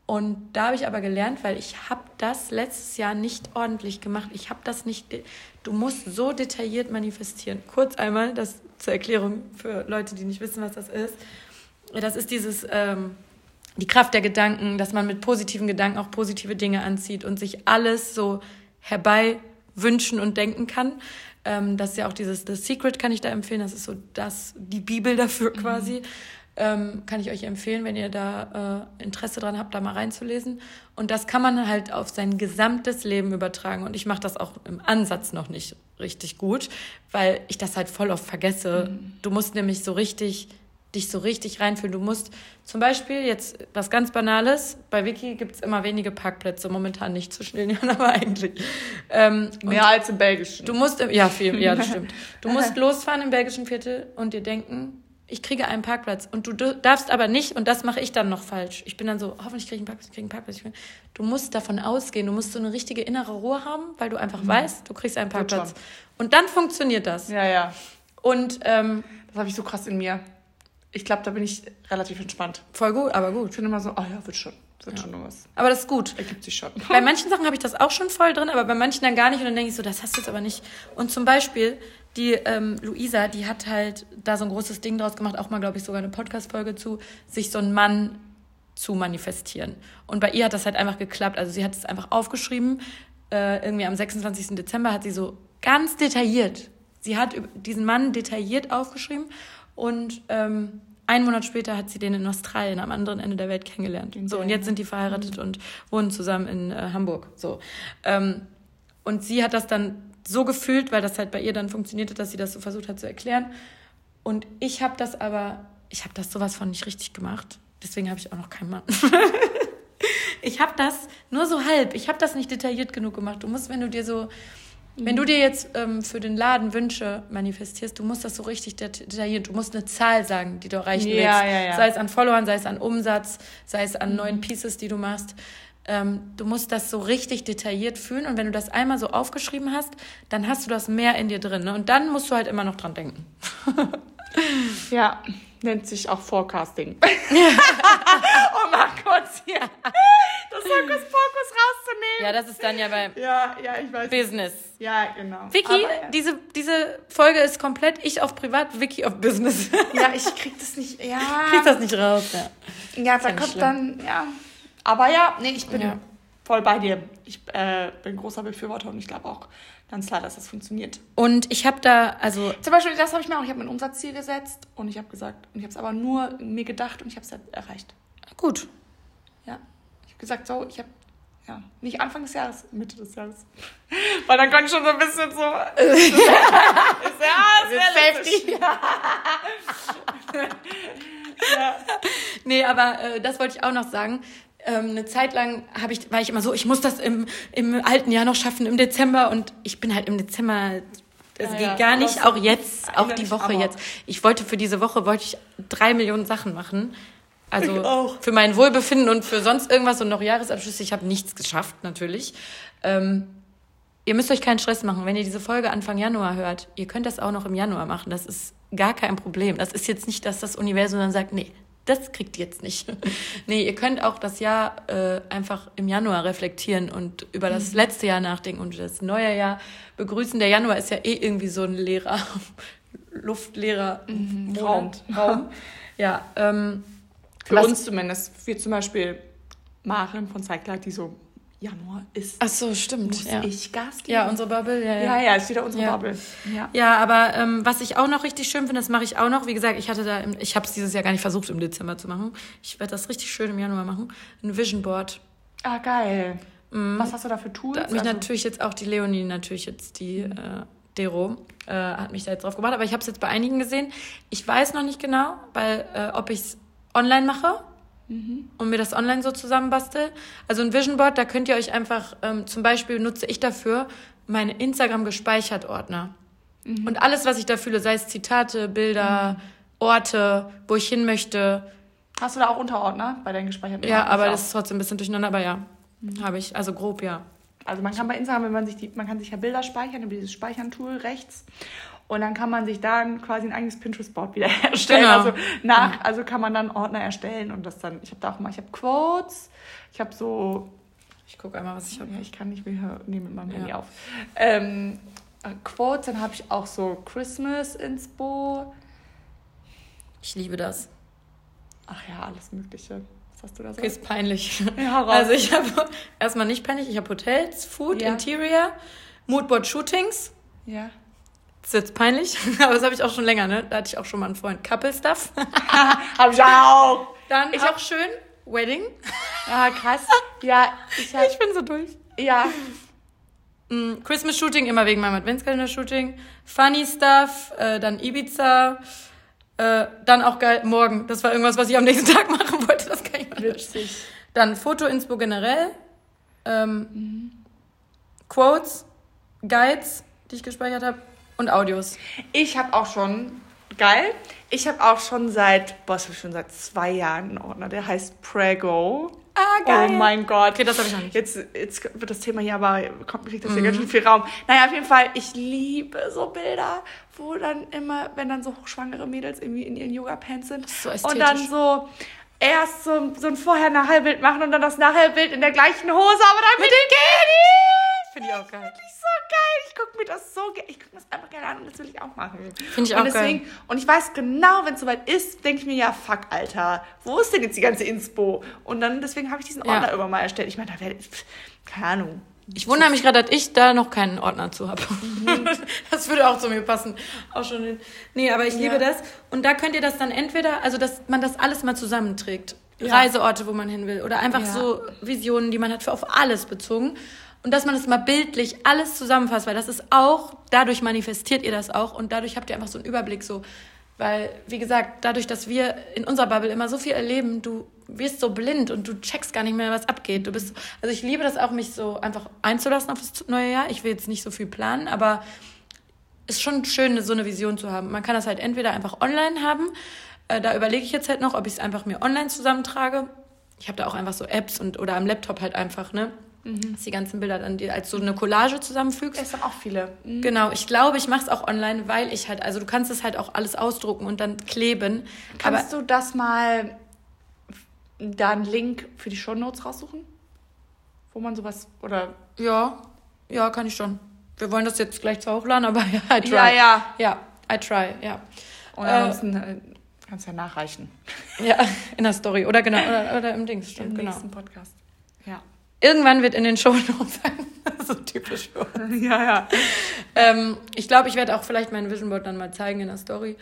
A: Und da habe ich aber gelernt, weil ich habe das letztes Jahr nicht ordentlich gemacht. Ich habe das nicht. Du musst so detailliert manifestieren. Kurz einmal das zur Erklärung für Leute, die nicht wissen, was das ist. Das ist dieses ähm, die Kraft der Gedanken, dass man mit positiven Gedanken auch positive Dinge anzieht und sich alles so herbei wünschen und denken kann. Ähm, das ist ja auch dieses The Secret, kann ich da empfehlen. Das ist so das, die Bibel dafür mhm. quasi. Mhm Ähm, kann ich euch empfehlen, wenn ihr da äh, Interesse dran habt, da mal reinzulesen. Und das kann man halt auf sein gesamtes Leben übertragen. Und ich mache das auch im Ansatz noch nicht richtig gut, weil ich das halt voll oft vergesse. Mhm. Du musst nämlich so richtig dich so richtig reinfühlen. Du musst zum Beispiel jetzt was ganz Banales, bei Wiki gibt es immer wenige Parkplätze, momentan nicht zwischen den Jahren, aber eigentlich. Ähm,
B: Mehr als im belgischen.
A: Du musst, ja, viel, ja, das stimmt. Du musst losfahren im belgischen Viertel und dir denken, ich kriege einen Parkplatz und du darfst aber nicht, und das mache ich dann noch falsch. Ich bin dann so, hoffentlich kriege ich einen Parkplatz, ich kriege einen Parkplatz. Du musst davon ausgehen, du musst so eine richtige innere Ruhe haben, weil du einfach mhm. weißt, du kriegst einen Parkplatz. Und dann funktioniert das.
B: Ja, ja.
A: Und ähm,
B: das habe ich so krass in mir. Ich glaube, da bin ich relativ entspannt.
A: Voll gut, aber gut.
B: Ich bin immer so, oh ja, wird schon. Wird ja. schon
A: noch was. Aber das ist gut.
B: Ergibt sich schon.
A: Bei manchen Sachen habe ich das auch schon voll drin, aber bei manchen dann gar nicht. Und dann denke ich so, das hast du jetzt aber nicht. Und zum Beispiel, die ähm, Luisa, die hat halt da so ein großes Ding draus gemacht, auch mal, glaube ich, sogar eine Podcast-Folge zu, sich so einen Mann zu manifestieren. Und bei ihr hat das halt einfach geklappt. Also sie hat es einfach aufgeschrieben. Äh, irgendwie am 26. Dezember hat sie so ganz detailliert. Sie hat diesen Mann detailliert aufgeschrieben und ähm, einen Monat später hat sie den in Australien am anderen Ende der Welt kennengelernt. So, und jetzt sind die verheiratet mhm. und wohnen zusammen in äh, Hamburg. So. Ähm, und sie hat das dann so gefühlt, weil das halt bei ihr dann funktioniert hat, dass sie das so versucht hat zu erklären. Und ich habe das aber, ich habe das sowas von nicht richtig gemacht. Deswegen habe ich auch noch keinen Mann. ich habe das nur so halb. Ich habe das nicht detailliert genug gemacht. Du musst, wenn du dir so wenn du dir jetzt ähm, für den Laden Wünsche manifestierst, du musst das so richtig detailliert, du musst eine Zahl sagen, die du erreichen willst. Ja, ja, ja. Sei es an Followern, sei es an Umsatz, sei es an mhm. neuen Pieces, die du machst. Ähm, du musst das so richtig detailliert fühlen und wenn du das einmal so aufgeschrieben hast, dann hast du das mehr in dir drin. Ne? Und dann musst du halt immer noch dran denken.
B: ja, nennt sich auch Forecasting. um mal kurz hier das Hokuspokus rauszunehmen.
A: Ja, das ist dann ja beim
B: ja, ja.
A: Business.
B: Ja, genau.
A: Vicky, Aber, ja. diese, diese Folge ist komplett ich auf Privat, Vicky auf Business.
B: ja, ich krieg das nicht, ja.
A: Krieg das nicht raus, ja.
B: Ja, da kommt dann, ja. Aber ja, nee, ich bin ja. voll bei dir. Ich äh, bin großer Befürworter und ich glaube auch, ganz klar, dass das funktioniert.
A: Und ich habe da, also.
B: Zum Beispiel, das habe ich mir auch, ich habe mein Umsatzziel gesetzt und ich habe gesagt, und ich habe es aber nur mir gedacht und ich habe es erreicht.
A: Gut.
B: Ja. Ich habe gesagt, so, ich habe, ja, nicht Anfang des Jahres, Mitte des Jahres. Weil dann kann ich schon so ein bisschen so. ist ja,
A: ist Safety. ja. Nee, aber äh, das wollte ich auch noch sagen ähm, eine Zeit lang habe ich, war ich immer so, ich muss das im, im alten Jahr noch schaffen, im Dezember. Und ich bin halt im Dezember, es ja, geht ja, gar nicht, auch jetzt, auch die Woche jetzt. Ich wollte für diese Woche, wollte ich drei Millionen Sachen machen. Also für mein Wohlbefinden und für sonst irgendwas und noch Jahresabschlüsse. Ich habe nichts geschafft, natürlich. Ähm, ihr müsst euch keinen Stress machen, wenn ihr diese Folge Anfang Januar hört. Ihr könnt das auch noch im Januar machen. Das ist gar kein Problem. Das ist jetzt nicht, dass das Universum dann sagt, nee, das kriegt ihr jetzt nicht. nee, ihr könnt auch das Jahr äh, einfach im Januar reflektieren und über das mhm. letzte Jahr nachdenken und das neue Jahr begrüßen. Der Januar ist ja eh irgendwie so ein leerer, luftleerer mhm. Raum. Raum. ja, ähm,
B: Für uns zumindest. Wir zum Beispiel Maren von Cycler, die so Januar ist.
A: Ach so, stimmt.
B: Muss ja. ich Gas
A: geben? Ja, unsere Bubble. Ja,
B: ja, ja, ja ist wieder unsere ja. Bubble.
A: Ja, ja aber ähm, was ich auch noch richtig schön finde, das mache ich auch noch. Wie gesagt, ich hatte da, im, ich habe es dieses Jahr gar nicht versucht im Dezember zu machen. Ich werde das richtig schön im Januar machen. Ein Vision Board.
B: Ah, geil. Mhm. Was hast du da für Tools?
A: Da hat mich also natürlich jetzt auch die Leonie, natürlich jetzt die mhm. äh, Dero, äh, hat mich da jetzt drauf gebracht. Aber ich habe es jetzt bei einigen gesehen. Ich weiß noch nicht genau, weil äh, ob ich es online mache mhm. und mir das online so zusammenbastel. Also ein Vision Board, da könnt ihr euch einfach, ähm, zum Beispiel nutze ich dafür meine Instagram gespeichert Ordner. Mhm. Und alles, was ich da fühle, sei es Zitate, Bilder, mhm. Orte, wo ich hin möchte.
B: Hast du da auch Unterordner bei deinen gespeicherten
A: Ja, aber das ist trotzdem ein bisschen durcheinander, aber ja, mhm. habe ich. Also grob, ja.
B: Also man kann bei Instagram, wenn man sich die, man kann sich ja Bilder speichern über dieses Speichern-Tool rechts. Und dann kann man sich dann quasi ein eigenes Pinterest-Board wieder erstellen. Genau. Also nach, also kann man dann Ordner erstellen und das dann, ich habe da auch mal, ich habe Quotes, ich habe so.
A: Ich gucke einmal, was ich habe.
B: Ja, ich kann nicht mehr nehmen mit meinem ja. Handy auf. Ähm, äh, Quotes, dann habe ich auch so Christmas Inspo.
A: Ich liebe das.
B: Ach ja, alles Mögliche. Was hast du da so?
A: Ist peinlich. Ja, raus. Also ich habe erstmal nicht peinlich, ich habe Hotels, Food, ja. Interior, Moodboard Shootings.
B: Ja.
A: Ist jetzt peinlich, aber das habe ich auch schon länger, ne? Da hatte ich auch schon mal einen Freund. Couple Stuff.
B: Hab ich auch.
A: Dann ich auch schön Wedding.
B: Ja, krass. Ja,
A: ich, hab, ich bin so durch.
B: Ja.
A: Mm, Christmas Shooting immer wegen meinem Adventskalender Shooting. Funny Stuff, äh, dann Ibiza. Äh, dann auch geil, morgen. Das war irgendwas, was ich am nächsten Tag machen wollte. Das kann ich mal Witzig. Dann Foto-Inspo generell. Ähm, mhm. Quotes, Guides, die ich gespeichert habe. Und Audios.
B: Ich habe auch schon, geil, ich habe auch schon seit, boah, schon seit zwei Jahren einen Ordner, der heißt Prego. Ah, geil. Oh mein Gott. Okay, das habe ich noch nicht. Jetzt, jetzt wird das Thema hier aber, kommt, kriegt das hier mhm. ganz schön viel Raum. Naja, auf jeden Fall, ich liebe so Bilder, wo dann immer, wenn dann so hochschwangere Mädels irgendwie in ihren Yoga-Pants sind. So und dann so erst so, so ein Vorher-Nachher-Bild machen und dann das Nachher-Bild in der gleichen Hose, aber dann mit, mit den Kiddies. Finde ich auch geil. Finde ich so geil. Ich gucke mir das so gerne, ich gucke mir das einfach gerne an und das will ich auch machen. Finde ich und auch deswegen, geil. Und ich weiß genau, wenn es soweit ist, denke ich mir, ja, fuck, Alter, wo ist denn jetzt die ganze Inspo? Und dann, deswegen habe ich diesen Ordner ja. immer mal erstellt. Ich meine, da werde ich, keine Ahnung,
A: ich wundere mich gerade, dass ich da noch keinen Ordner zu habe. Mhm. Das würde auch zu mir passen. Auch schon. In, nee, aber ich ja. liebe das. Und da könnt ihr das dann entweder, also dass man das alles mal zusammenträgt. Ja. Reiseorte, wo man hin will. Oder einfach ja. so Visionen, die man hat, für auf alles bezogen. Und dass man das mal bildlich alles zusammenfasst, weil das ist auch, dadurch manifestiert ihr das auch und dadurch habt ihr einfach so einen Überblick so. Weil, wie gesagt, dadurch, dass wir in unserer Bubble immer so viel erleben, du wirst so blind und du checkst gar nicht mehr, was abgeht. Du bist, also ich liebe das auch, mich so einfach einzulassen auf das neue Jahr. Ich will jetzt nicht so viel planen, aber ist schon schön, so eine Vision zu haben. Man kann das halt entweder einfach online haben. Äh, da überlege ich jetzt halt noch, ob ich es einfach mir online zusammentrage. Ich habe da auch einfach so Apps und oder am Laptop halt einfach, ne? Mhm. Dass die ganzen Bilder dann als so eine Collage zusammenfügst.
B: Es sind auch viele.
A: Mhm. Genau, ich glaube, ich mache es auch online, weil ich halt, also du kannst es halt auch alles ausdrucken und dann kleben.
B: Kannst Aber, du das mal da einen Link für die Shownotes raussuchen? Wo man sowas, oder?
A: Ja, ja, kann ich schon. Wir wollen das jetzt gleich zwar hochladen, aber ja, I try.
B: Ja, ja.
A: Ja, I try, ja.
B: Und ansonsten äh, kannst du ja nachreichen.
A: Ja, in der Story. Oder genau, oder, oder im Dings, stimmt,
B: Im
A: genau.
B: nächsten Podcast.
A: Irgendwann wird in den Shownotes sein. so typisch.
B: Ja, ja.
A: Ähm, ich glaube, ich werde auch vielleicht mein Vision Board dann mal zeigen in der Story,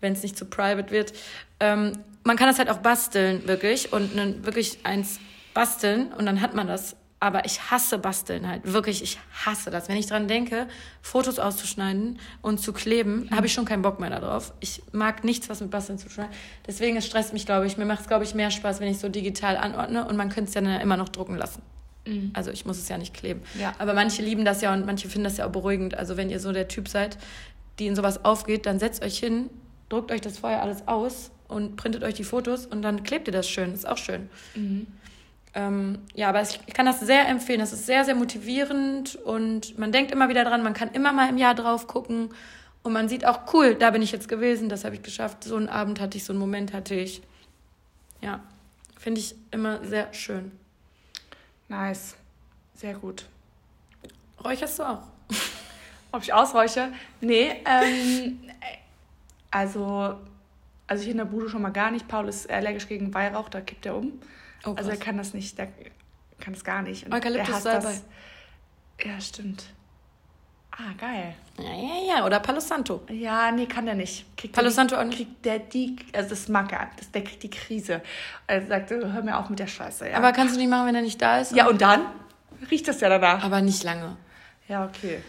A: wenn es nicht zu private wird. Ähm, man kann das halt auch basteln, wirklich, und dann wirklich eins basteln und dann hat man das. Aber ich hasse basteln halt, wirklich, ich hasse das. Wenn ich dran denke, Fotos auszuschneiden und zu kleben, mhm. habe ich schon keinen Bock mehr darauf. Ich mag nichts, was mit Basteln zu schneiden. Deswegen, es stresst mich, glaube ich. Mir macht es, glaube ich, mehr Spaß, wenn ich so digital anordne und man könnte es ja dann immer noch drucken lassen. Mhm. Also ich muss es ja nicht kleben. Ja. Aber manche lieben das ja und manche finden das ja auch beruhigend. Also wenn ihr so der Typ seid, die in sowas aufgeht, dann setzt euch hin, druckt euch das vorher alles aus und printet euch die Fotos und dann klebt ihr das schön. Das ist auch schön. Mhm. Ähm, ja, aber ich kann das sehr empfehlen. Das ist sehr, sehr motivierend und man denkt immer wieder dran, man kann immer mal im Jahr drauf gucken und man sieht auch, cool, da bin ich jetzt gewesen, das habe ich geschafft. So einen Abend hatte ich, so einen Moment hatte ich. Ja, finde ich immer sehr schön.
B: Nice. Sehr gut.
A: Räucherst du auch?
B: Ob ich ausräuche? Nee, ähm, also, also ich in der Bude schon mal gar nicht. Paul ist allergisch gegen Weihrauch, da kippt er um. Oh, also er kann das nicht, der kann das gar nicht. Und Eukalyptus dabei. Ja, stimmt. Ah, geil.
A: Ja, ja, ja. Oder Palo Santo.
B: Ja, nee, kann der nicht.
A: Kriegt Palo Santo auch
B: nicht? Kriegt der die, also das mag er, das, der kriegt die Krise. Er sagt, hör mir auf mit der Scheiße. Ja.
A: Aber kannst du nicht machen, wenn er nicht da ist?
B: Ja, und dann riecht das ja danach.
A: Aber nicht lange.
B: Ja, okay.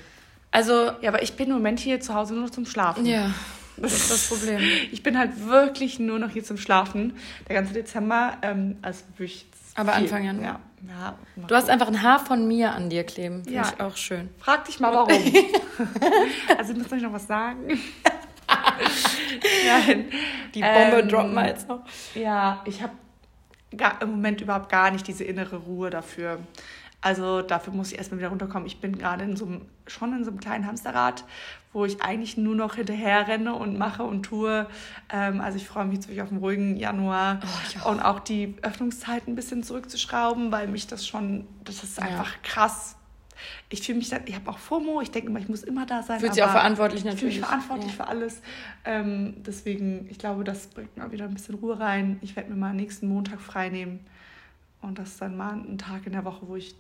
A: Also.
B: Ja, aber ich bin im Moment hier zu Hause nur noch zum Schlafen.
A: Ja. Das ist das Problem.
B: ich bin halt wirklich nur noch hier zum Schlafen. Der ganze Dezember, ähm, also wirklich.
A: Aber viel. Anfang Januar. Ja. Ja, du hast einfach ein Haar von mir an dir kleben. Finde ja. ich auch schön.
B: Frag dich mal, warum. also, muss ich noch was sagen?
A: Nein. Die Bombe ähm, droppen wir jetzt noch.
B: Ja, ich habe im Moment überhaupt gar nicht diese innere Ruhe dafür. Also dafür muss ich erstmal wieder runterkommen. Ich bin gerade in so einem, schon in so einem kleinen Hamsterrad, wo ich eigentlich nur noch hinterher renne und mache und tue. Ähm, also ich freue mich jetzt auf einen ruhigen Januar oh, und auch die Öffnungszeiten ein bisschen zurückzuschrauben, weil mich das schon, das ist einfach ja. krass. Ich fühle mich dann, ich habe auch FOMO, ich denke immer, ich muss immer da sein.
A: Fühlt sich auch verantwortlich natürlich.
B: Ich fühle mich verantwortlich ja. für alles. Ähm, deswegen, ich glaube, das bringt mal wieder ein bisschen Ruhe rein. Ich werde mir mal nächsten Montag frei nehmen. Und das ist dann mal ein Tag in der Woche, wo ich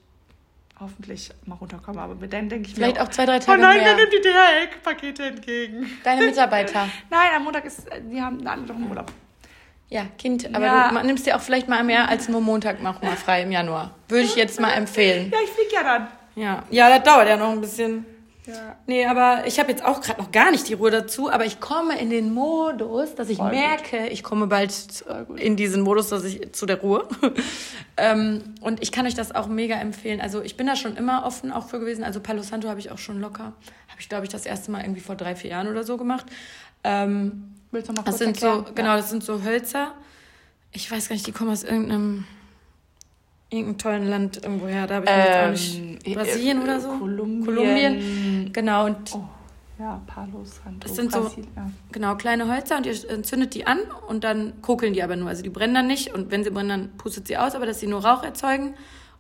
B: hoffentlich mal runterkomme. Aber dann denke ich
A: Vielleicht
B: mir
A: auch zwei, drei Tage
B: Oh nein,
A: mehr.
B: wer nimmt die DHL-Pakete entgegen?
A: Deine Mitarbeiter.
B: Nein, am Montag ist, äh, die haben alle noch einen Urlaub.
A: Ja, Kind, aber
B: Ja.
A: du nimmst dir auch vielleicht mal mehr als nur Montag mach mal frei im Januar. Würde ich jetzt mal empfehlen.
B: Ja, ich fliege ja dann.
A: Ja, ja, das dauert ja noch ein bisschen.
B: Ja.
A: Nee, aber ich habe jetzt auch gerade noch gar nicht die Ruhe dazu, aber ich komme in den Modus, dass ich
B: Voll gut.
A: merke, ich komme bald in diesen Modus, dass ich zu der Ruhe. ähm, und ich kann euch das auch mega empfehlen. Also ich bin da schon immer offen auch für gewesen. Also Palo Santo habe ich auch schon locker. Habe ich, glaube ich, das erste Mal irgendwie vor drei, vier Jahren oder so gemacht. Ähm,
B: Willst du mal
A: das
B: kurz
A: sind so,
B: erklären?
A: genau, das sind so Hölzer. Ich weiß gar nicht, die kommen aus irgendeinem, irgendeinem tollen Land irgendwoher. Da habe ich mich jetzt auch
B: Ähm,
A: nicht. Brasilien
B: äh,
A: oder so?
B: Kolumbien.
A: Kolumbien. Genau, und
B: Oh, ja, Palo Santo.
A: Das sind so-
B: Brasil, ja.
A: genau, kleine Hölzer und ihr entzündet die an und dann kokeln die aber nur. Also die brennen dann nicht und wenn sie brennen, dann pustet sie aus, aber dass sie nur Rauch erzeugen.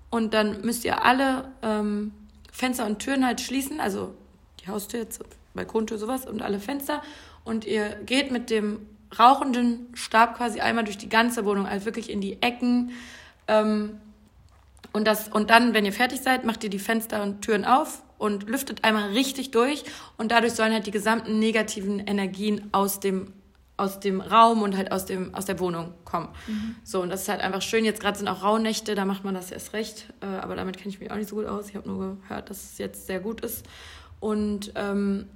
A: Und dann müsst ihr alle ähm, Fenster und Türen halt schließen, also die Haustür jetzt, Balkontür, sowas und alle Fenster. Und ihr geht mit dem rauchenden Stab quasi einmal durch die ganze Wohnung, also wirklich in die Ecken. Ähm, und, das, und dann, wenn ihr fertig seid, macht ihr die Fenster und Türen auf und lüftet einmal richtig durch. Und dadurch sollen halt die gesamten negativen Energien aus dem, aus dem Raum und halt aus, dem, aus der Wohnung kommen. So, und das ist halt einfach schön. Jetzt gerade sind auch Rauhnächte, da macht man das erst recht. Äh, aber damit kenne ich mich auch nicht so gut aus. Ich habe nur gehört, dass es jetzt sehr gut ist. Und ähm,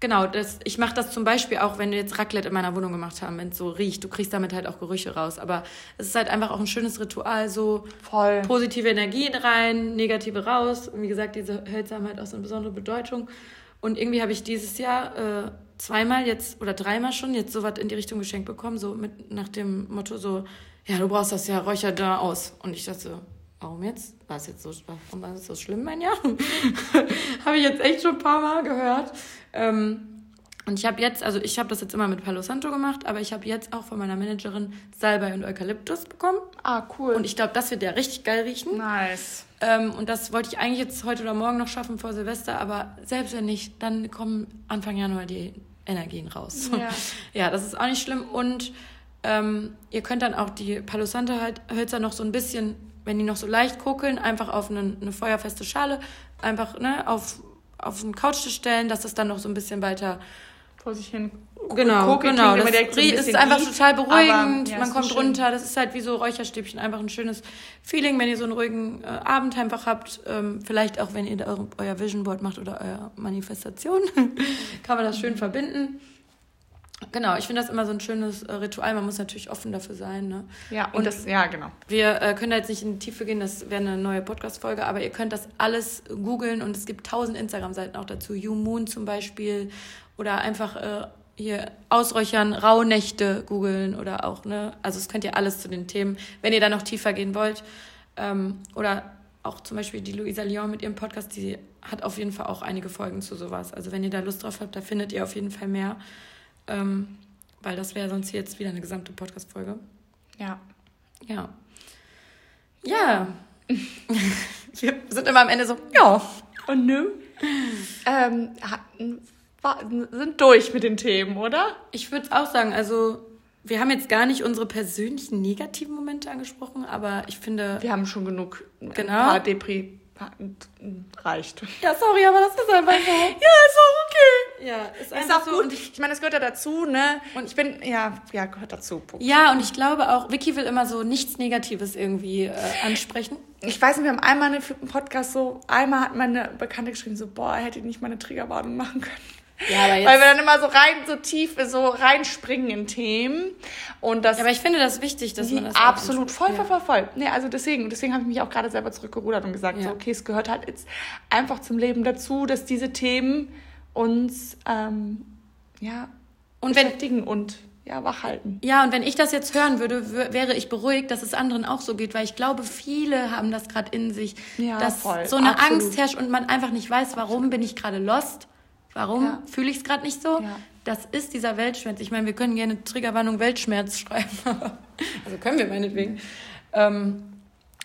A: Genau, das, ich mache das zum Beispiel auch, wenn wir jetzt Raclette in meiner Wohnung gemacht haben, wenn es so riecht. Du kriegst damit halt auch Gerüche raus. Aber es ist halt einfach auch ein schönes Ritual, so
B: Voll.
A: positive Energien rein, negative raus. Und wie gesagt, diese Hölzer haben halt auch so eine besondere Bedeutung. Und irgendwie habe ich dieses Jahr äh, zweimal jetzt oder dreimal schon jetzt sowas in die Richtung geschenkt bekommen, so mit nach dem Motto so, ja, du brauchst das ja, räucher da aus. Und ich dachte so, warum jetzt? War es jetzt so, warum war es so schlimm, mein Jahr? habe ich jetzt echt schon ein paar Mal gehört. Ähm, und ich habe jetzt, also ich habe das jetzt immer mit Palo Santo gemacht, aber ich habe jetzt auch von meiner Managerin Salbei und Eukalyptus bekommen.
B: Ah, cool.
A: Und ich glaube, das wird ja richtig geil riechen.
B: nice.
A: Ähm, und das wollte ich eigentlich jetzt heute oder morgen noch schaffen vor Silvester, aber selbst wenn nicht, dann kommen Anfang Januar die Energien raus.
B: Ja.
A: ja, das ist auch nicht schlimm. Und ähm, ihr könnt dann auch die Palo Santo halt, Hölzer noch so ein bisschen, wenn die noch so leicht kokeln, einfach auf eine, eine feuerfeste Schale, einfach ne, auf, auf einen Couchtisch stellen, dass das dann noch so ein bisschen weiter
B: Vor sich hin.
A: Genau,
B: Kokeln
A: genau. Das
B: so ein
A: ist einfach
B: lieb,
A: total beruhigend.
B: aber, ja,
A: man kommt
B: schön.
A: runter. Das ist halt wie so Räucherstäbchen. Einfach ein schönes Feeling, wenn ihr so einen ruhigen äh, Abend einfach habt. Ähm, vielleicht auch, wenn ihr eure, euer Vision Board macht oder euer Manifestation. Kann man das schön verbinden. Genau, ich finde das immer so ein schönes äh, Ritual. Man muss natürlich offen dafür sein. Ne?
B: Ja, und,
A: Und-
B: das, ja, genau.
A: Wir äh, können da jetzt nicht in die Tiefe gehen, das wäre eine neue Podcast-Folge, aber ihr könnt das alles googeln und es gibt tausend Instagram-Seiten auch dazu. You Moon zum Beispiel oder einfach äh, hier ausräuchern, Rauhnächte googeln oder auch, ne, also es könnt ihr alles zu den Themen, wenn ihr da noch tiefer gehen wollt. Ähm, oder auch zum Beispiel die Luisa Lyon mit ihrem Podcast, die hat auf jeden Fall auch einige Folgen zu sowas. Also wenn ihr da Lust drauf habt, da findet ihr auf jeden Fall mehr. Ähm, weil das wäre sonst jetzt wieder eine gesamte Podcast-Folge.
B: Ja.
A: Ja. Ja. Wir sind immer am Ende so, ja.
B: Und nö? ähm, hatten, war, sind durch mit den Themen, oder?
A: Ich würde auch sagen, also wir haben jetzt gar nicht unsere persönlichen negativen Momente angesprochen, aber ich finde.
B: Wir haben schon genug.
A: Genau.
B: Ein paar Depri reicht.
A: Ja, sorry, aber das ist einfach so.
B: Ja, ist auch okay.
A: Ja, ist,
B: Ist auch
A: so.
B: gut.
A: Und ich,
B: ich meine, das gehört ja dazu, ne? Und ich bin, ja, ja, gehört dazu. Punkt.
A: ja, und ich glaube auch, Vicky will immer so nichts Negatives irgendwie äh, ansprechen.
B: Ich weiß nicht, wir haben einmal eine- im Podcast so, einmal hat meine Bekannte geschrieben, so, boah, hätte ich nicht mal eine Triggerwarnung machen können.
A: Ja, aber jetzt.
B: Weil wir dann immer so rein, so tief, so reinspringen in Themen. Und das
A: ja, aber ich finde das wichtig, dass man das.
B: absolut voll, voll, voll, voll. Nee, also deswegen, deswegen habe ich mich auch gerade selber zurückgerudert und gesagt,
A: Ja.
B: so, okay, es gehört halt jetzt einfach zum Leben dazu, dass diese Themen uns, ähm, ja,
A: Und wenn,
B: beschäftigen und, ja, wachhalten.
A: Ja, und wenn ich das jetzt hören würde, wär- wäre ich beruhigt, dass es anderen auch so geht, weil ich glaube, viele haben das gerade in sich,
B: Ja,
A: dass
B: voll,
A: so eine
B: absolut.
A: Angst herrscht und man einfach nicht weiß, warum bin ich gerade lost, warum
B: Ja.
A: fühle ich es gerade nicht so.
B: Ja.
A: Das ist dieser Weltschmerz. Ich meine, wir können gerne Triggerwarnung Weltschmerz schreiben, also können wir meinetwegen. Ähm,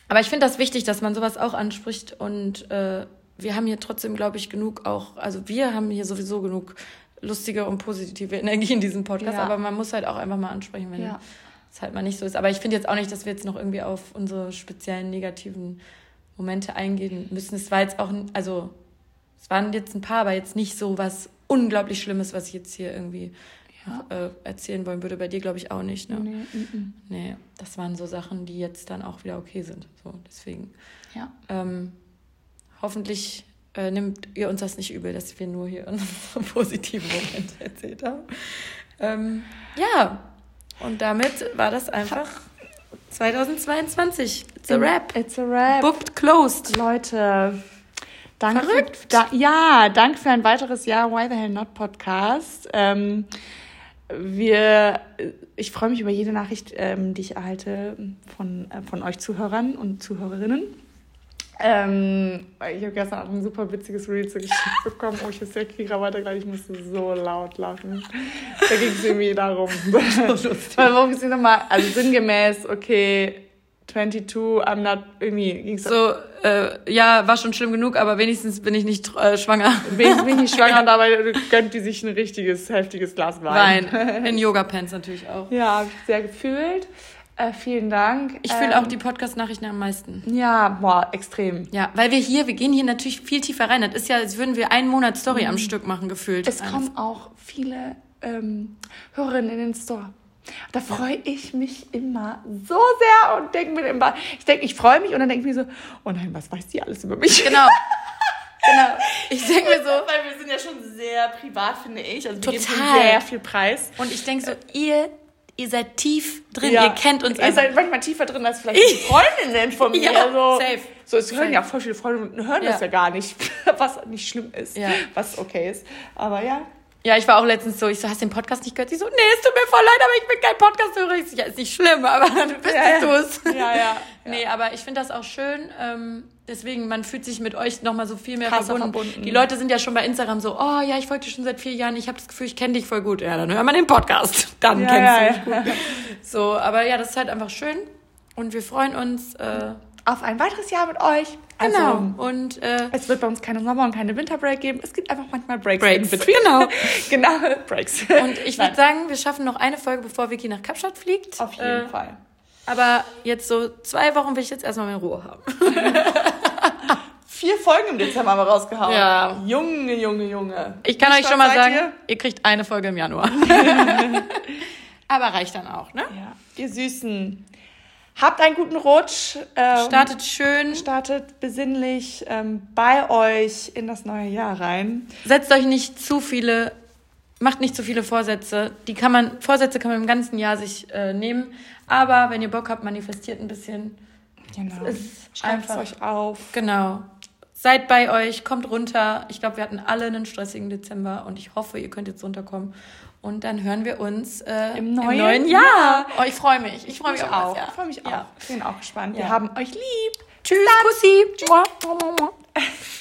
A: aber ich finde das wichtig, dass man sowas auch anspricht und äh, wir haben hier trotzdem, glaube ich, genug auch, also wir haben hier sowieso genug lustige und positive Energie in diesem Podcast,
B: Ja.
A: aber man muss halt auch einfach mal ansprechen, wenn
B: Ja.
A: es halt mal nicht so ist. Aber ich finde jetzt auch nicht, dass wir jetzt noch irgendwie auf unsere speziellen negativen Momente eingehen müssen. Es war jetzt auch, also es waren jetzt ein paar, aber jetzt nicht so was unglaublich Schlimmes, was ich jetzt hier irgendwie ja. äh, erzählen wollen würde. Bei dir glaube ich auch nicht. Ne? Nee, m nee, das waren so Sachen, die jetzt dann auch wieder okay sind. So, deswegen. Ja. Ähm, hoffentlich äh, nimmt ihr uns das nicht übel, dass wir nur hier unsere positiven Momente erzählt haben. Ähm, ja, und damit war das einfach 2022. It's a rap.
B: It's a rap.
A: Booked closed.
B: Leute, danke. Verrückt. Für, da, ja, danke für ein weiteres Jahr Why the Hell Not Podcast. Ähm, wir, ich freue mich über jede Nachricht, ähm, die ich erhalte von, äh, von euch Zuhörern und Zuhörerinnen. Ähm, ich habe gestern auch ein super witziges Reel zugeschickt bekommen. Oh, ich ist der Kira weiter Ich musste so laut lachen. Da ging es irgendwie darum. Worum ging es nochmal? Also sinngemäß, okay, 22, I'm not, irgendwie ging es
A: So, äh, ja, war schon schlimm genug, aber wenigstens bin ich nicht äh, schwanger.
B: Wenigstens bin ich nicht schwanger und dabei gönnt die sich ein richtiges, heftiges Glas Wein.
A: Wein. In Yoga-Pants natürlich auch.
B: Ja, habe ich sehr gefühlt. Äh, vielen Dank.
A: Ich fühle ähm, auch die Podcast-Nachrichten am meisten.
B: Ja, boah, extrem.
A: Ja, weil wir hier, wir gehen hier natürlich viel tiefer rein. Das ist ja, als würden wir einen Monat Story mhm. am Stück machen, gefühlt.
B: Es kommen auch viele ähm, Hörerinnen in den Store. Da freue ich mich immer so sehr und denke mir immer, ich denke, ich freue mich und dann denke ich mir so, oh nein, was weiß die alles über mich?
A: Genau. Genau. Ich denke mir so.
B: Weil wir sind ja schon sehr privat, finde ich. Also wir Total. geben sehr viel Preis.
A: Und ich denke so, ihr ihr seid tief drin, ja. ihr kennt uns.
B: Ihr einfach. seid manchmal tiefer drin als vielleicht die Freundinnen von mir. ja, so, safe. So, es hören safe. ja voll viele Freunde und hören ja. das ja gar nicht, was nicht schlimm ist, ja. was okay ist. Aber ja.
A: Ja, ich war auch letztens so, ich so, hast du den Podcast nicht gehört? Sie so, nee, es tut mir voll leid, aber ich bin kein Podcast-Hörer. Ich so, ja, ist nicht schlimm, aber dann bist ja, du es. Ja, ja, ja. Nee, aber ich finde das auch schön. Ähm, deswegen, man fühlt sich mit euch nochmal so viel mehr verbunden. verbunden. Die Leute sind ja schon bei Instagram so, oh ja, ich folge dir schon seit vier Jahren, ich habe das Gefühl, ich kenne dich voll gut. Ja, dann hör mal den Podcast. Dann ja, kennst ja, du mich gut. So, aber ja, das ist halt einfach schön. Und wir freuen uns äh,
B: auf ein weiteres Jahr mit euch.
A: Also, genau. Und äh,
B: es wird bei uns keine Sommer- und keine Winterbreak geben. Es gibt einfach manchmal Breaks.
A: Breaks. Genau.
B: genau. Breaks.
A: Und ich würde sagen, wir schaffen noch eine Folge, bevor Vicky nach Kapstadt fliegt.
B: Auf jeden äh, Fall.
A: Aber jetzt so zwei Wochen will ich jetzt erstmal in Ruhe haben.
B: Vier Folgen im Dezember haben wir rausgehauen. Ja. Junge, Junge, Junge.
A: Ich kann Wie euch schon mal sagen, ihr? ihr kriegt eine Folge im Januar. Aber reicht dann auch, ne?
B: Ja. Ihr Süßen. Habt einen guten Rutsch.
A: Ähm, startet schön.
B: Startet besinnlich ähm, bei euch in das neue Jahr rein.
A: Setzt euch nicht zu viele, macht nicht zu viele Vorsätze. Die kann man, Vorsätze kann man im ganzen Jahr sich äh, nehmen. Aber wenn ihr Bock habt, manifestiert ein bisschen.
B: Genau. Schreibt es euch auf.
A: Genau. Seid bei euch, kommt runter. Ich glaube, wir hatten alle einen stressigen Dezember und ich hoffe, ihr könnt jetzt runterkommen. Und dann hören wir uns äh,
B: Im, neuen, im neuen Jahr. Jahr.
A: Oh, ich freue mich. Ich freue mich auch.
B: Ich freue mich auch. Ich bin auch gespannt. Ja. Wir haben euch lieb.
A: Tschüss, Kussi. Tschüss.